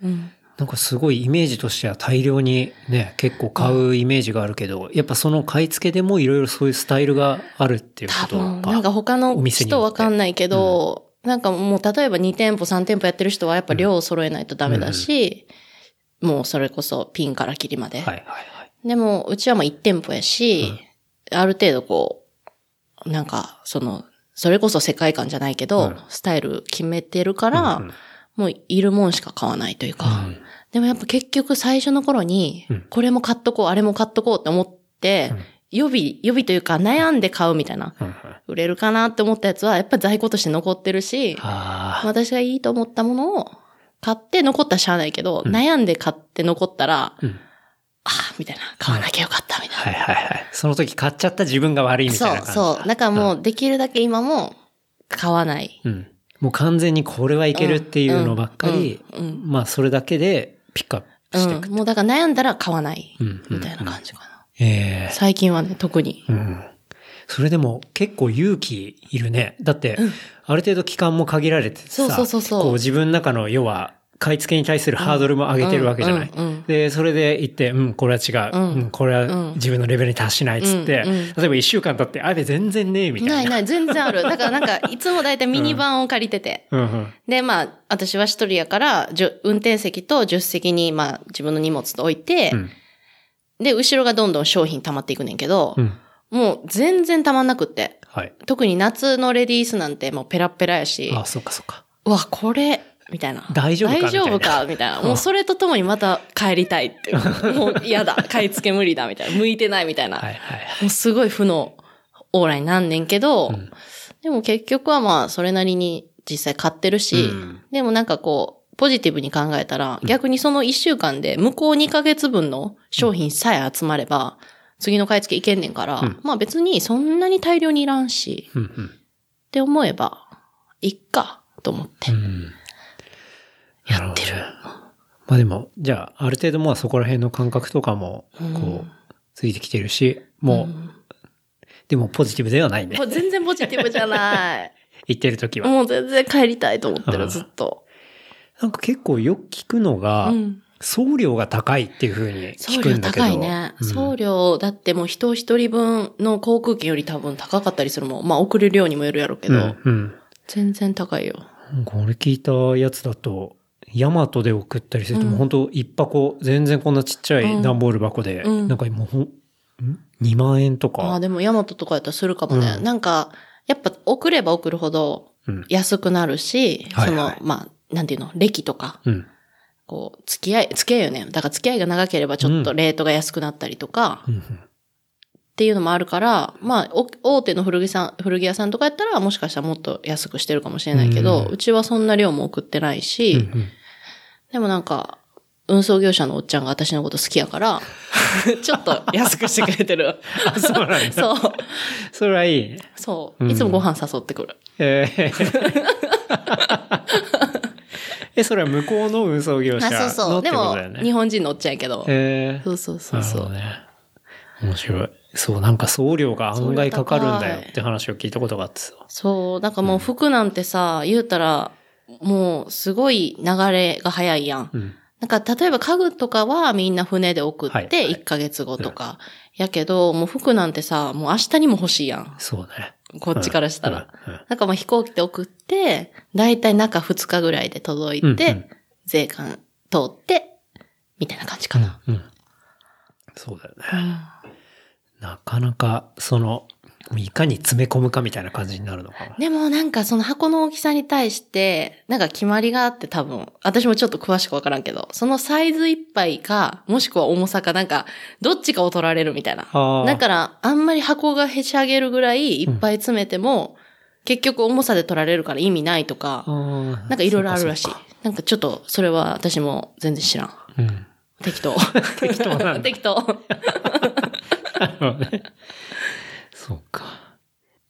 うんなんかすごいイメージとしては大量にね、結構買うイメージがあるけど、やっぱその買い付けでもいろいろそういうスタイルがあるっていう多こと分、なんか他おの人わかんないけど、なんかもう例えば2店舗3店舗やってる人はやっぱ量を揃えないとダメだし、もうそれこそピンから切りまで。はいはいはい。でも、うちはまあ1店舗やし、ある程度こう、なんか、その、それこそ世界観じゃないけど、うん。スタイル決めてるから、うんうんもういるもんしか買わないというか、うんでもやっぱ結局最初の頃にうん、これも買っとこう、あれも買っとこうって思って、予備、予備というか悩んで買うみたいな、うんうん売れるかなって思ったやつは、やっぱ在庫として残ってるし。私がいいと思ったものを買って残ったらしゃあないけど、悩んで買って残ったら、うんああ、みたいな、買わなきゃよかった、みたいな。はいはいはい。その時買っちゃった自分が悪いみたいそうな感じ。そう。だからもう、できるだけ今も買わない。うん。もう完全にこれはいけるっていうのばっかり、うんうんまあそれだけでピックアップしていく。うん。もうだから悩んだら買わない。うんみたいな感じかな。ええ最近はね、特に。うん。それでも結構勇気いるね。だって、ある程度期間も限られてさ、そうそうそうそうこう自分の中の要は買い付けに対するハードルも上げてるわけじゃない。で、それで言って、うん、これは違う。うんうん、これはうん自分のレベルに達しないっつって、例えば一週間経って、あれ全然ねえみたいな。ないない、全然ある。だからなんか、いつもだいたいミニバンを借りてて。で、まあ、私は一人やから、運転席と助手席に、まあ、自分の荷物と置いて、うんで、後ろがどんどん商品溜まっていくねんけど、うん。もう全然溜まんなくって。はい。特に夏のレディースなんてもうペラッペラやし、あ、そっかそっか。うわ、これ、みたいな。大丈夫か？大丈夫みたいかみたいな。もうそれとともにまた帰りたいっていう。もう嫌だ。買い付け無理だ。みたいな。向いてないみたいな。はいはいもうすごい負のオーラになんねんけど、うんでも結局はまあ、それなりに実際買ってるし、うんでもなんかこう、ポジティブに考えたら、逆にその1週間で向こう2ヶ月分の商品さえ集まれば、次の買い付けいけんねんから、うんまあ別にそんなに大量にいらんし、うんうん。って思えば、いっか、と思ってう。ん。やってる。まあでも、じゃあ、ある程度まあそこら辺の感覚とかも、こう、ついてきてるし、もう、でもポジティブではないねも。う全然ポジティブじゃない。言ってる時は。もう全然帰りたいと思ってる、うんずっと。なんか結構よく聞くのが、うん送料が高いっていう風に送料聞くんだけど。高いね。うん送料、だってもう人一人分の航空券より多分高かったりするもん。まあ送る量にもよるやろうけど、うん、うん。全然高いよ。なんか俺聞いたやつだと、ヤマトで送ったりすると、うんもう本当一箱、全然こんなちっちゃい段ボール箱で、うんなんかもうほん、ん ?2 万円とか？ああ、でもヤマトとかやったらするかもね。うんなんか、やっぱ送れば送るほどうん。安くなるし、その、まあ、なんていうの、歴とか、うん。こう、付き合い、付き合いよね。だから付き合いが長ければちょっとレートが安くなったりとか、うん。っていうのもあるから、まあ、お大手の古着さん、古着屋さんとかやったら、もしかしたらもっと安くしてるかもしれないけど、うちはそんな量も送ってないし、うんうんでもなんか、運送業者のおっちゃんが私のこと好きやから、ちょっと安くしてくれてる。そうなんだそう。それはいいね。そう。うんいつもご飯誘ってくる。えー え、それは向こうの運送業者あ、そうそう。でも。日本人のおっちゃんやけど。えーそうそうそうそう。ね。面白い。そう、なんか送料が案外かかるんだよって話を聞いたことがあってさ。そう。なんかもう服なんてさ、言うたら、もうすごい流れが早いやん。うん。なんか、例えば家具とかはみんな船で送はいって1ヶ月後とか。やけど、もう服なんてさ、もう明日にも欲しいやん。そうね。こっちからしたら。うん。うんなんかまあ飛行機で送って、だいたい中2日ぐらいで届いて、うんうん税関通って、みたいな感じかな。うん。そうだよね。なかなか、その、いかに詰め込むかみたいな感じになるのかな。でもなんかその箱の大きさに対して、なんか決まりがあって多分、私もちょっと詳しくわからんけど、そのサイズいっぱいか、もしくは重さかなんか、どっちかを取られるみたいな。だから、あんまり箱がへし上げるぐらいいっぱい詰めても、結局重さで取られるから意味ないとか、ななんかいろいろあるらしい。なんかちょっと、それは私も全然知らん。そうん。適当。適当 適当。なるほどねそうか。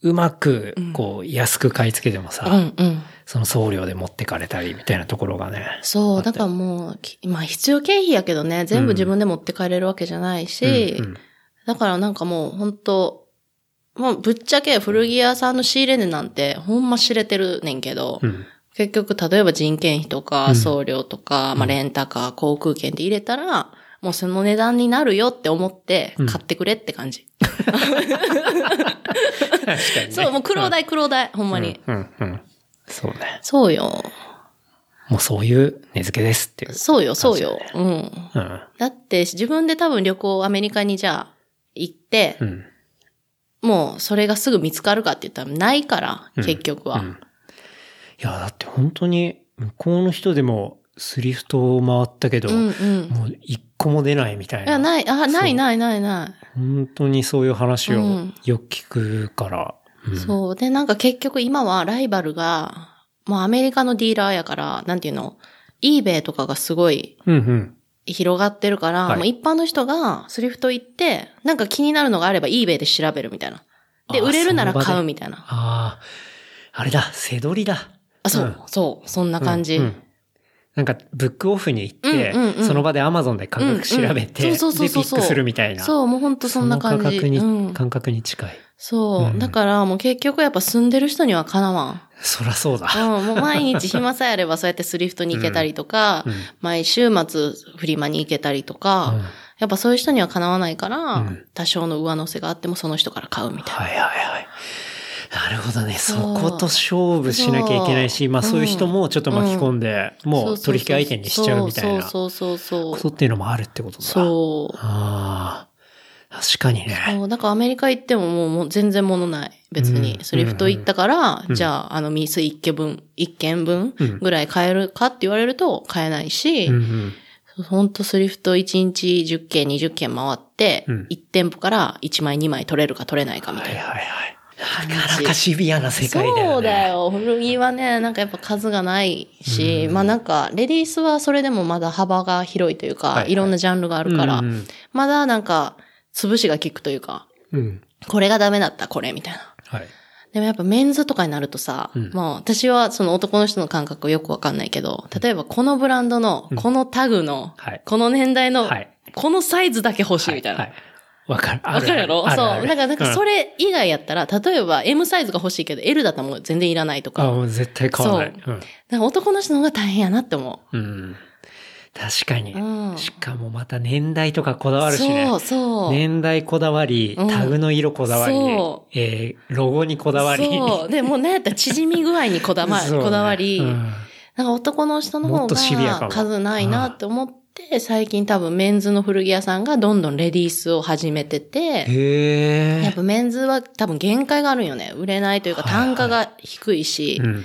うまく、こう、安く買い付けてもさ、うんうん。その送料で持ってかれたりみたいなところがね。そう、だからもう、きまあ必要経費やけどね、全部自分で持って帰れるわけじゃないし、うんうんだからなんかもう本当まあぶっちゃけ古着屋さんの仕入れ値なんてほんま知れてるねんけど、うん。結局例えば人件費とうかん送料とか、まあレンタカー、航空券って入れたら、もうその値段になるよって思ってうん買ってくれって感じ。確かに、ね。そう、もう黒代黒代、ほんまに。うん、うん、うん。そうね。そうよ。もうそういう値付けですっていう。そうよ、そうよ。うん。うん。だって自分で多分旅行アメリカにじゃあ行って、うん。もうそれがすぐ見つかるかって言ったらないから、うん結局は。うんいや、だって本当に、向こうの人でも、スリフトを回ったけど、うんうん。もう一個も出ないみたいいや、な。ない、あ、ないないないない。本当にそういう話をうんよく聞くから。うんそう。で、なんか結局今はライバルが、もうアメリカのディーラーやから、なんていうの、eBay とかがすごいうんうん。広がってるから、はいもう一般の人がスリフト行って、なんか気になるのがあれば eBay で調べるみたいな。で、あ売れるなら買うみたいな。ああ、あれだ、背取りだ。あ、そう、うんそう、そんな感じ。うんうんなんかブックオフに行って、うんうんうんその場でアマゾンで価格調べて、でピックするみたいな。そう、もうほんとそんな感じ。価格に、うん感覚に近い。そう、うんだからもう結局やっぱ住んでる人にはかなわん。そらそうだ。うん、もう毎日暇さえあればそうやってスリフトに行けたりとか、うん毎週末フリマに行けたりとか、うんやっぱそういう人にはかなわないから、うん多少の上乗せがあってもその人から買うみたいな。はいはいはい。なるほどね。そこと勝負しなきゃいけないし、まあそういう人もちょっと巻き込んで、もう取引相手にしちゃうみたいなこそうそうそうそう。とっていうのもあるってことだ。そう。ああ、確かにね。そうだからアメリカ行ってももうもう全然物ない。別に。うんスリフト行ったから、うんじゃあ、あの、ミス一件分、一件分うんぐらい買えるかって言われると買えないし、うんうんほんとスリフト1日10件、20件回って、うん1店舗から1枚2枚取れるか取れないかみたいな。はいはいはい。なかなかシビアな世界だよね。そうだよ。古着はね、なんかやっぱ数がないし、うんまあなんか、レディースはそれでもまだ幅が広いというか、はいはいいろんなジャンルがあるから、うんうんまだなんか、潰しが効くというか、うん。これがダメだった、これ、みたいな。はい。でもやっぱメンズとかになるとさ、うんまあ私はその男の人の感覚よくわかんないけど、例えばこのブランドの、このタグの、はいこの年代の、はいこのサイズだけ欲しいみたいな。はい。わかる。あわかるやろ？そう。だからなんかそれ、れ以外やったら、例えば M サイズが欲しいけど L だったらもう全然いらないとか。あ、もう絶対買わない。なんか男の人の方が大変やなって思うん。うん。確かにう。。うん。しかもまた年代とかこだわるしね。そうそう。年代こだわり、うんタグの色こだわり、そえーロゴにこだわり。そう。で、もうなんやったら縮み具合にこだわ そうねこだわり、うんなんか男の人の方もっとシビアかがも数ないなって思って、最近多分メンズの古着屋さんがどんどんレディースを始めてて、へえ。やっぱメンズは多分限界があるんよね。売れないというか単価が低いし、うんうん。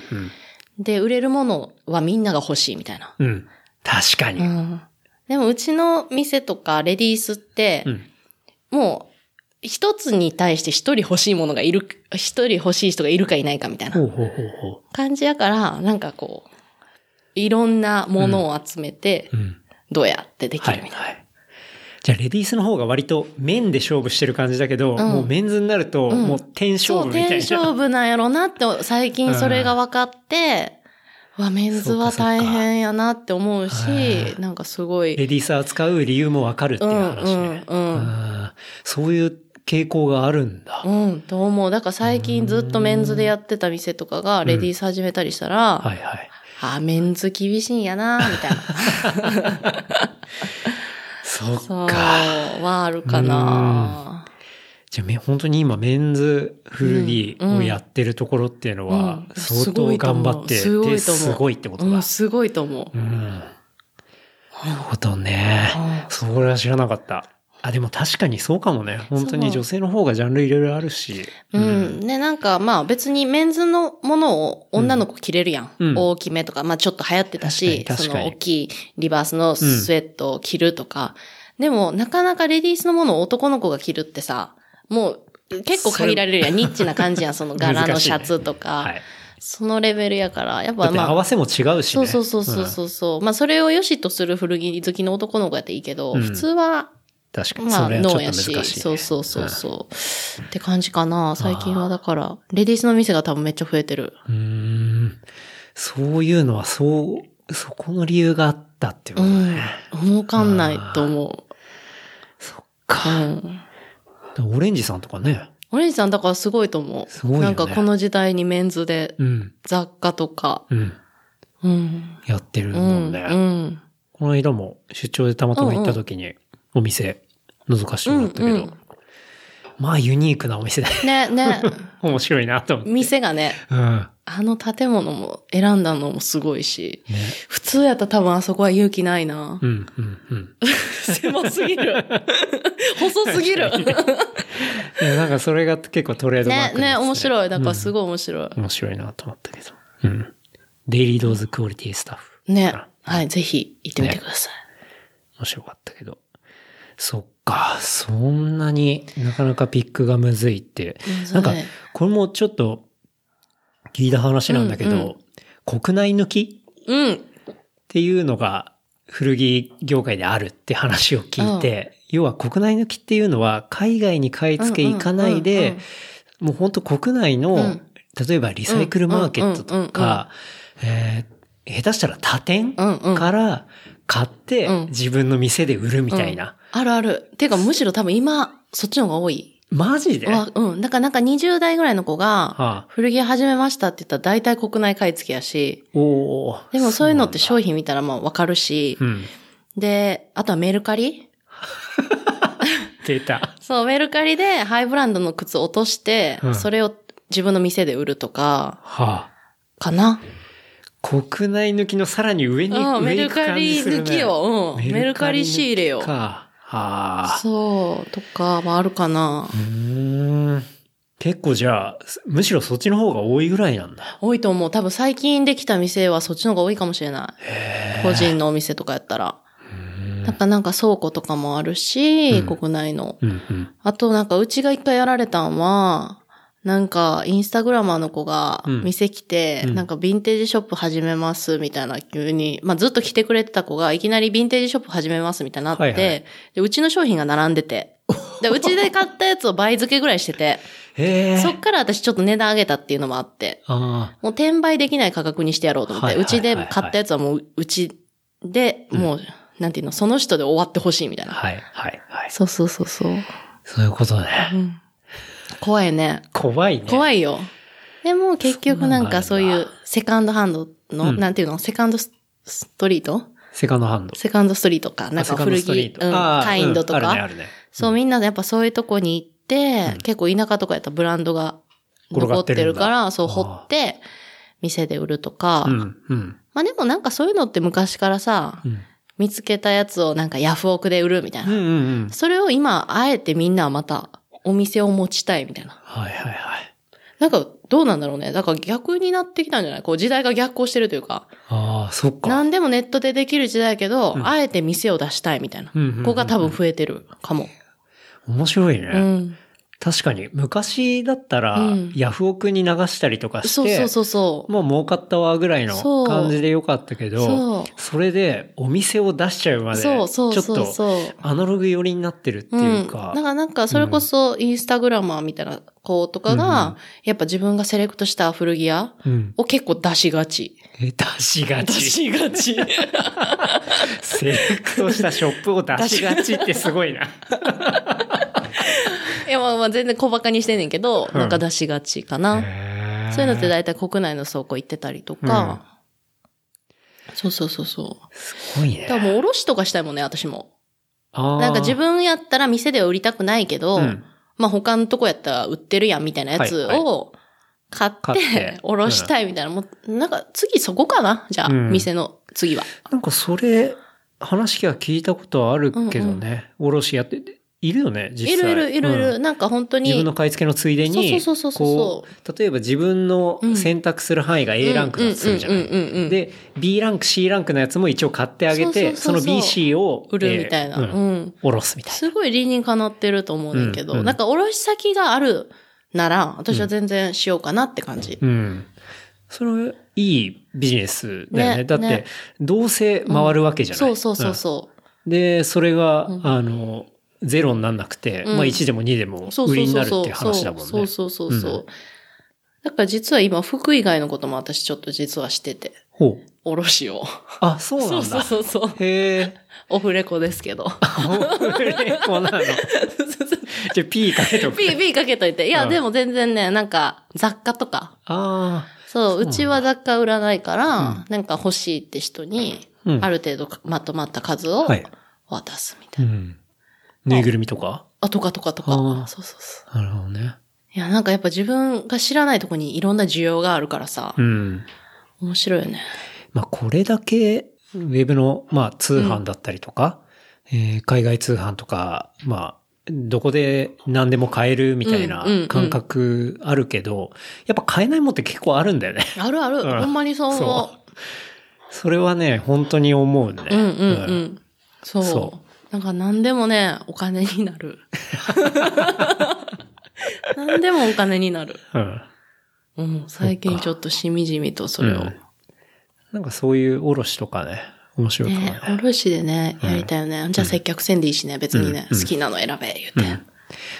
で、売れるものはみんなが欲しいみたいな。うん。確かに。うん。でもうちの店とかレディースって、うんもう一つに対して一人欲しいものがいる、一人欲しい人がいるかいないかみたいなほうほうほうほ感じやから、なんかこう、いろんなものを集めて、う。うん。どうやってできはいるみたいな。はい。じゃあ、レディースの方が割と面で勝負してる感じだけど、もうメンズになると、んもう点勝そう、負みたいな。点勝負なんやろなって、最近それが分かって、わ、メンズは大変やなって思うしはい、なんかすごい、レディース扱う理由もわかるっていううん、話ね。うん、うん。うんそういう傾向があるんだ。うん、と思う。だから最近ずっとメンズでやってた店とかがレディース始めたりしたら、はいはい。あ、メンズ厳しいんやな、みたいな。そっそう、か。はあるかな。じゃあめ、本当に今メンズ古着をやってるところっていうのはうん、相当頑張ってすごて、いすごいってことだうん、。すごいと思う。うん。なるほどね。それは知らなかった。あ、でも確かにそうかもね。本当に女性の方がジャンルいろいろあるし。うん。で、なんかまあ別にメンズのものを女の子着れるやん。うん大きめとか、まあちょっと流行ってたし、その大きいリバースのスウェットを着るとか。でもなかなかレディースのものを男の子が着るってさ、もう結構限られるやん。ニッチな感じやん。その柄のシャツとか。はい。そのレベルやから、やっぱまあ。合わせも違うしね。そうそうそうそうそうそう。まあそれを良しとする古着好きの男の子やっていいけど、うん普通は確かに。まあ、脳やし、ね。そうそうそうそう、って感じかな。最近はだから、レディースの店が多分めっちゃ増えてる。うーん。そういうのは、そう、そこの理由があったっていうこうんとだね。。儲かんないと思う。か。うん。オレンジさんとかね。オレンジさんだからすごいと思う。すごいよねなんかこの時代にメンズでうん。雑貨とか、うん。うん。やってるうん。もんね。うん。この間も出張でたまたま行った時にお店覗かしてもらったけど、うんうんまあユニークなお店でね、ね。面白いなと思って。店がね、うん。あの建物も選んだのもすごいし、ね。普通やったら多分あそこは勇気ないな。うん、うん、うん。狭すぎる。細すぎる。なんかそれが結構トレードマーね、クになっててね、面白い。だからすごい面白い。面白いなと思ったけど。うん。デイリードーズクオリティスタッフ。ね。はい、ぜひ行ってみてください。面白かったけど。そっか、そんなになかなかピックがむずいって。なんか、これもちょっと聞いた話なんだけど、うんうん。国内抜き？うん。っていうのが古着業界であるって話を聞いて、要は国内抜きっていうのは海外に買い付け行かないうんうんうんでうん、もう本当国内の、うん。例えばリサイクルマーケットとか、えー下手したら他店うんうん。から買ってうん。自分の店で売るみたいな。あるある。ていうかむしろ多分今、そっちの方が多い。マジで？わうん。だからなんか20代ぐらいの子が、はあ、古着屋始めましたって言ったら大体国内買い付けやし、おーでもそういうのってそ商品見たらまあわかるしう、なんだで、あとはメルカリうん。出た。そう、メルカリでハイブランドの靴落として、うんそれを自分の店で売るとか、はあ。かな。国内抜きのさらに上に、うん、メ上行くルカリ感じするね抜きよ。うん。メルカリ仕入れよ。か。はあ。そう、とか、まああるかな。うーん。結構じゃあ、むしろそっちの方が多いぐらいなんだ。多いと思う。多分最近できた店はそっちの方が多いかもしれない。個人のお店とかやったら。だからなんか倉庫とかもあるし、うん国内の。うんうん。あとなんかうちが一回やられたんは、なんかインスタグラマーの子がうん店来て、うんなんかヴィンテージショップ始めますみたいな急に、まあずっと来てくれてた子がいきなりヴィンテージショップ始めますみたいになって、はいはいで、うちの商品が並んでて、で、うちで買ったやつを倍付けぐらいしてて。そっから私ちょっと値段上げたっていうのもあって、あもう転売できない価格にしてやろうと思って、うちで買ったやつはもううちで、もう、なんていうの、その人で終わってほしいみたいあ。な。はい、はい、はい。そうそうそうそう。そういうことね。うん怖いね。怖いね。い。怖いよ。でも結局なんかそういうセカンドハンドの、うんなんていうの？セカンドスストリート？セカンドハンド。セカンドストリートか。なんか古着、うん、カインドとか？うんね、ね。そう、みんなでやっぱそういうとこに行って、うん結構田舎とかやったらブランドが残ってっるから、そう、掘って、店で売るとか。うん、うん。まあでもなんかそういうのって昔からさ、うん見つけたやつをなんかヤフオクで売るみたいな。うん、うん、うん。それを今、あえてみんなはまたお店を持ちたいみたいな。はい、はい、はい。なんかどうなんだろうね。だから逆になってきたんじゃない？こう時代が逆行してるというか。ああ、そっか。何でもネットでできる時代やけど、うんあえて店を出したいみたいな。うんうんうんうんここが多分増えてるかも。面白いね。うん。確かに、昔だったら、うんヤフオクに流したりとかして、そうそうそうそう。もう儲かったわぐらいの感じでよかったけど、それでお店を出しちゃうまで、ちょっと。アナログ寄りになってるっていうか、ん。だからなんか、それこそ、インスタグラマーみたいな子とかが、うんやっぱ自分がセレクトした古着屋うん。を結構出しがち。え出しが出ち。しがち。セレクトしたショップを出しがちってすごいな。いや、まあまあ全然小馬鹿にしてんねんけど、うんなんか出しがちかな。そういうのって大体国内の倉庫行ってたりとか、そうそうそうそう。すごいねだ。からもう卸とかしたいもんね、私も。なんか自分やったら店では売りたくないけど、うんまあ他のとこやったら売ってるやんみたいなやつはいを買って、買って卸したいみたいな。もうなんか次そこかなじゃあ、うん店の次は。なんかそれ、話は聞いたことはあるけどね。おろしやって、いるよね、実際。いるいるいるいる。うんなんか本当に。自分の買い付けのついでに、そうそうそうそう例えば自分の選択する範囲が A ランクだとするじゃなうんうんうんうんうんい。で、B ランク、C ランクのやつも一応買ってあげて、その B、C を、売るみたいな。えーうんうん。おろすみたいすごい理にかなってると思うねんけど、うんうんなんか卸先があるなら、私は全然しようかなって感じ。な。うん。それ、いいビジネスだよね。ねだってね、どうせ回るわけじゃない。そうそうそううんそう。で、それが、うんあの、ゼロになんなくて、うんまあ1でも2でも。売りになるっていう話だもんね。そうそうそうそう。うんだから実は今、服以外のことも私ちょっと実はしてて、ほう。卸を。あ、そうなんだ。そうそうそう。へえ。オフレコですけど。オフレコなの。じゃあ P かけとく。ピーピーかけといて。いや、うんでも全然ね、なんか雑貨とか。あそう、そううちは雑貨売らないから、うんなんか欲しいって人に、あ。る程度まとまった数をはい渡すみたいうな。ん。ぬいぐるみとか？あ、とかとかとか。そうそうそなるほどね。う。いや、なんかやっぱ自分が知らないとこにいろんな需要があるからさ、うん。面白いよね。まあ、これだけ、ウェブの、まあ、通販だったりとか、えー海外通販とか、まあ、どこで何でも買えるみたいなうんうんうん感覚あるけど、やっぱ買えないもんって結構あるんだよね。あるある。うんほんまにそう思そそれはね、本当に思うね。う。うんうんうん。そう。そなんか何でもね、お金になる。何でもお金になる。うん。うん、最近ちょっとしみじみとそれを。うんなんかそういうおろしとかね、面白いかもね。ね、卸でね、やりたいよね。じゃあ接客せんでいいしね、別にね、うん好きなの選べ、言って。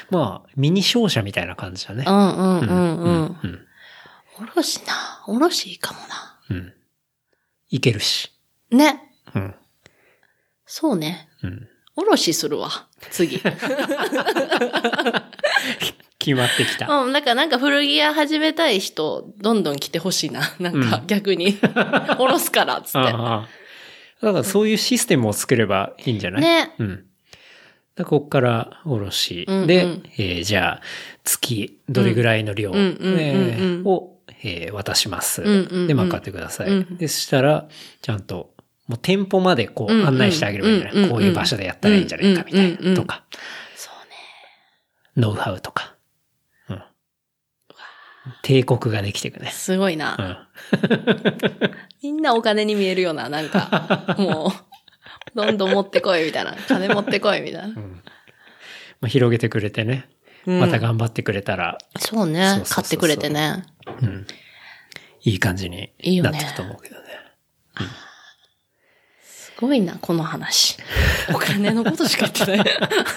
まあ、ミニ商社みたいな感じだねう。んうんうんうん。うん。卸な、卸いいかもな。うん。いけるし。ね。うん。そうね。うん。おろしするわ。次。決まってきた。うん、だからなんか古着屋始めたい人、どんどん来てほしいな。なんかうん逆に。おろすから、つって。ああ。だからそういうシステムを作ればいいんじゃない？ね。うん。だこっからおろし。うんうんで、えーじゃあ、月どれぐらいの量、を、えー渡します。うんうんうんで、まあ買ってください。うんで、そしたら、ちゃんと、もう店舗までこううんうん案内してあげればいいんじゃない、うんうんこういう場所でやったらいいんじゃない？かみたいなとか、そうね。ノウハウとか。うん。帝国ができていくね。すごいうな。ん。みんなお金に見えるような、なんか、もう、どんどん持ってこいみたいな。金持ってこいみたいな。まあ、広げてくれてね。うんまた頑張ってくれたら、そうねそうそうそうそう買ってくれてね。うん。いい感じになっていくと思うけどね。すごいな、この話。お金のことしか言ってない。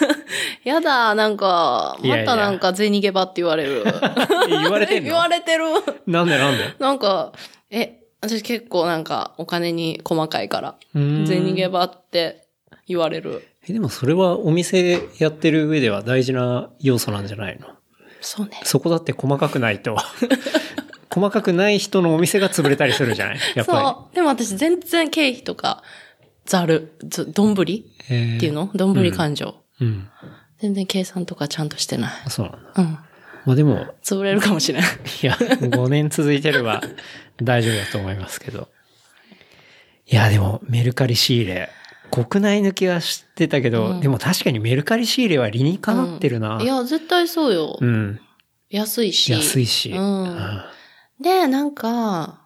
やだ、なんか、いやいやまたなんか銭ゲバって言われる。言われてんの？言われてる。なんでなんで？なんか、え、私結構なんかお金に細かいから、うーん銭ゲバって言われる。え、でもそれはお店やってる上では大事な要素なんじゃないの？そうね。そこだって細かくないと。細かくない人のお店が潰れたりするじゃない？やっぱそう。でも私全然経費とか、ざる、ずどんぶりっていうの？どんぶり勘定、うん。全然計算とかちゃんとしてない。そうなんだ。うん。まあでも、潰れるかもしれない。いや、5年続いてれば大丈夫だと思いますけど。いや、でもメルカリ仕入れ、国内抜きは知ってたけど、うんでも確かにメルカリ仕入れは理にかなってるな。いや、絶対そうよ。うん。安いし。安いし。うんで、なんか、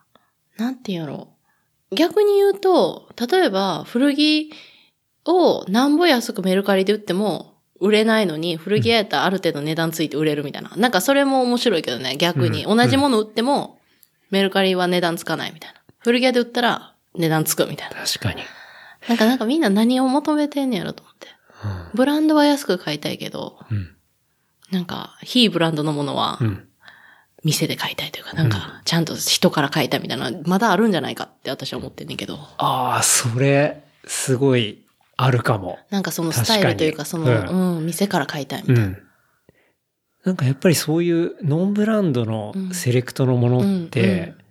なんて言うんやろ。逆に言うと、例えば古着をなんぼ安くメルカリで売っても売れないのに、古着屋やったらある程度値段ついて売れるみたいな。なんかそれも面白いけどね、逆に。うん同じもの売っても、メルカリは値段つかないみたいな。古着屋で売ったら値段つくみたいな。確かに。なんかなんかみんな何を求めてんねやろと思って。ブランドは安く買いたいけど、うん。なんか、非ブランドのものはう、ん。店で買いたいというか、なんか、ちゃんと人から買いたいみたいな、まだあるんじゃないかって私は思ってんねんけど。ああ、それ、すごい、あるかも。なんかそのスタイルというか、そ確かにの、うん、店から買いたいみたいな。うん。なんかやっぱりそういうノンブランドのセレクトのものって、うんうん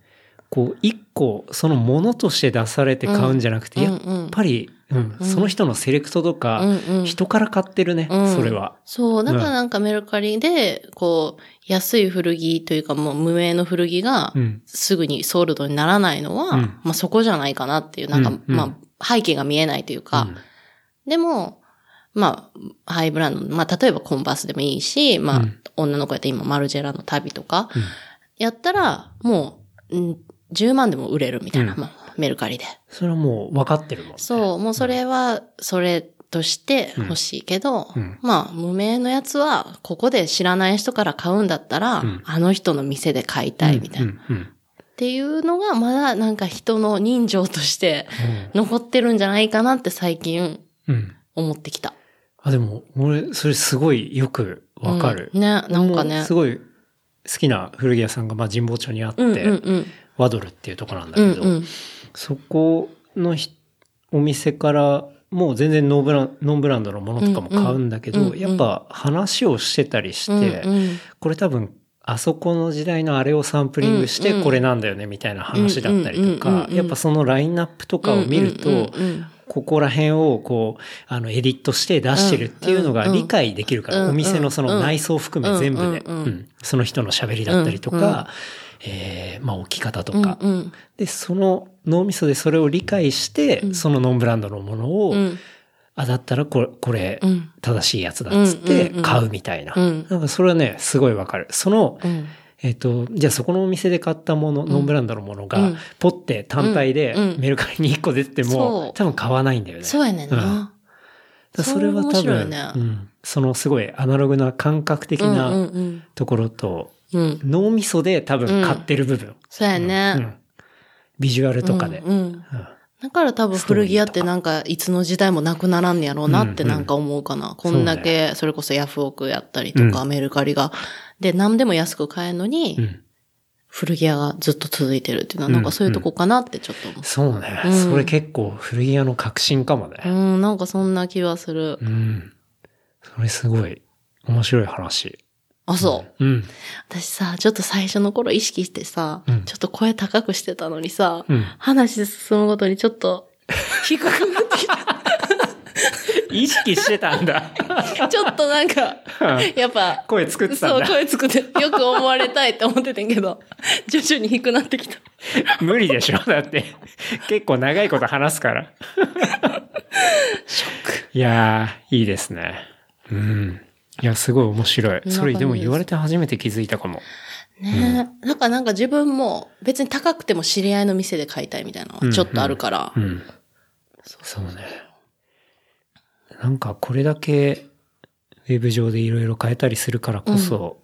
こう一個そのものとして出されて買うんじゃなくて、うんやっぱり、うんその人のセレクトとか、人から買ってるね、うん。それは。そう、だからなんかメルカリで、こう、安い古着というかもう無名の古着がう、ん。すぐにソールドにならないのは、うん。まあそこじゃないかなっていう、なんか、まあ背景が見えないというか、でも、まあ、ハイブランド、まあ、例えばコンバースでもいいし、まあ、うん。女の子やったら今マルジェラの旅とか、うん。やったら、もう、うん、10万でも売れるみたいな、うんまあ、メルカリで。それはもう分かってるもん、ね。そう、もうそれは、それとして欲しいけど、うんまあ、無名のやつは、ここで知らない人から買うんだったら、うんあの人の店で買いたいみたいな。っていうのが、まだなんか人の人情として残ってるんじゃないかなって最近思ってきた。あ、でも、俺、それすごいよくわかる。うんね、なんかね。すごい好きな古着屋さんが、まあ、神保町にあって、うんうんうん。ワドルっていうところなんだけど、うんうん。そこのひお店から、もう全然ノーブランノンブランドのものとかも買うんだけど、うんうんやっぱ話をしてたりして、うんうん。これ多分、あそこの時代のあれをサンプリングしてこれなんだよねみたいな話だったりとかう、んやっぱそのラインナップとかを見ると、ここら辺をこう、あの、エディットして出してるっていうのが理解できるから、うんお店のその内装含め全部で、その人の喋りだったりとか、えーまあ置き方とか、うんうん。で、その脳みそでそれを理解して、そのノンブランドのものを、うん。あ、だったらこれ、これうん。正しいやつだっつってうんうんうん。買うみたいな。うん。なんかそれはね、すごいわかる。その、うん。えっ、と、じゃあそこのお店で買ったもの、ノンブランドのものがうん、ポッて単体でうん。うん。メルカリに1個出ても、多分買わないんだよね。そうやねんうん。な。だからそれは多分、ねうん、そのすごいアナログな感覚的うんうんなうん。ところと、うん。脳みそで多分買ってる部分。そうやうね。んビジュアルとかで。うんうんだから多分古着屋ってなんかいつの時代もなくならんねやろうなってなんか思うかな。こんだけ、それこそヤフオクやったりとか、うメルカリが。で、何でも安く買えるのに、うん古着屋がずっと続いてるっていうのは、なんかそういうとこかなってちょっと思う。そうね。うんそれ結構古着屋の革新かもね。うん、なんかそんな気はする。うん。それすごい面白い話。あ、そう。うん。私さ、ちょっと最初の頃意識してさ、うんちょっと声高くしてたのにさ、うん。話進むごとにちょっと低くなってきた。意識してたんだ。ちょっとなんか、やっぱ、声作ってたそう。声作って、よく思われたいって思っててんけど、徐々に低くなってきた。無理でしょだって。結構長いこと話すから。ショック。いやー、いいですね。うん。いや、すごい面白い。それでも言われて初めて気づいたかも。ねえ、なんかなんか自分も別に高くても知り合いの店で買いたいみたいなのはちょっとあるから。うん。そうね。なんかこれだけウェブ上でいろいろ変えたりするからこそ、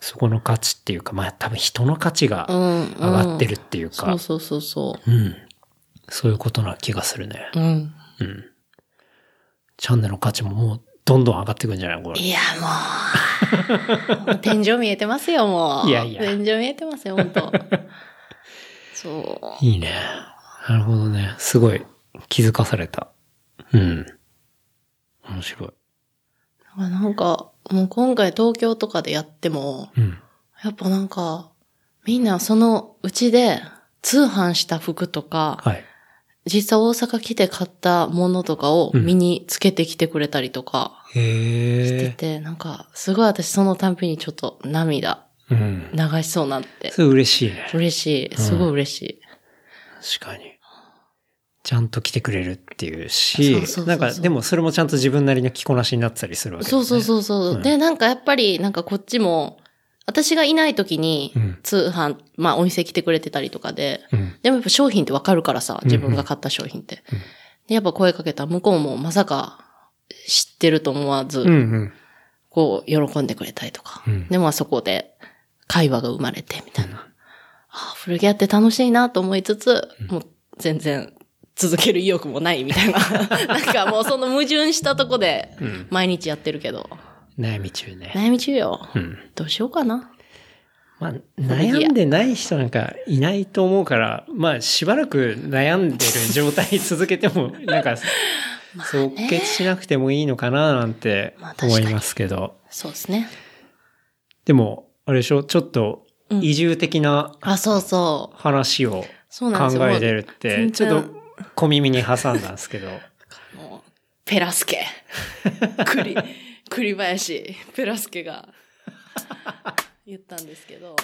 そこの価値っていうか、まあ多分人の価値がうん。上がってるっていうか、そうそうそうそうん。そういうことな気がするね。う。うん。うん。チャンネルの価値ももうどんどん上がってくんじゃないこれ。いや、もう。も う天井見えてますよ、もう。いやいや天井見えてますよ、本当 そう。いいね。なるほどね。すごい気づかされた。うん。面白い。なんか、もう今回東京とかでやっても、うん。やっぱなんか、みんなそのうちで通販した服とか、はい。実際大阪来て買ったものとかを身につけてきてくれたりとかしてへえ。て、なんか、すごい私そのたんびにちょっと涙うん。流しそうになって。それ嬉しいね。嬉しい。すごい嬉しい。確かに。ちゃんと来てくれるっていうそうしそうそうそ、うなんかでもそれもちゃんと自分なりの着こなしになってたりするわけだそうよね。そうそうそう。うんで、なんかやっぱり、なんかこっちも、私がいない時にうん、通販、まあお店来てくれてたりとかで、うん。でもやっぱ商品ってわかるからさ、うん自分が買った商品って。で、やっぱ声かけたら向こうもまさか知ってると思わず、うんうん。こう、喜んでくれたりとか。うんで、まあそこで会話が生まれて、みたいな。ああ、古着屋って楽しいなと思いつつ、もう全然続ける意欲もないみたいな。なんかもうその矛盾したとこでうん毎日やってるけど、悩み中ね。悩み中よ。うん。どうしようかな。まあ、悩んでない人なんかいないと思うから、まあ、しばらく悩んでる状態続けても、なんか、即決しなくてもいいのかななんて思いますけど。そうですね。でも、あれでしょちょっと移住的なあ、そうそう。話を。考えてるって、ちょっと小耳に挟んだんですけど。もうペラスケ。栗、栗林、ペラスケが言ったんですけど。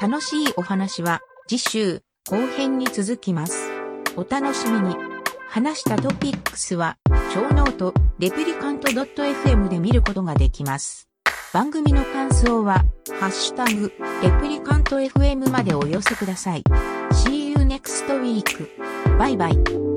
楽しいお話は次週後編に続きます。お楽しみに。話したトピックスは、小ノート、レプリカント .fm で見ることができます。番組の感想は、ハッシュタグ、レプリカント FM までお寄せください。See you next week. バイバイ。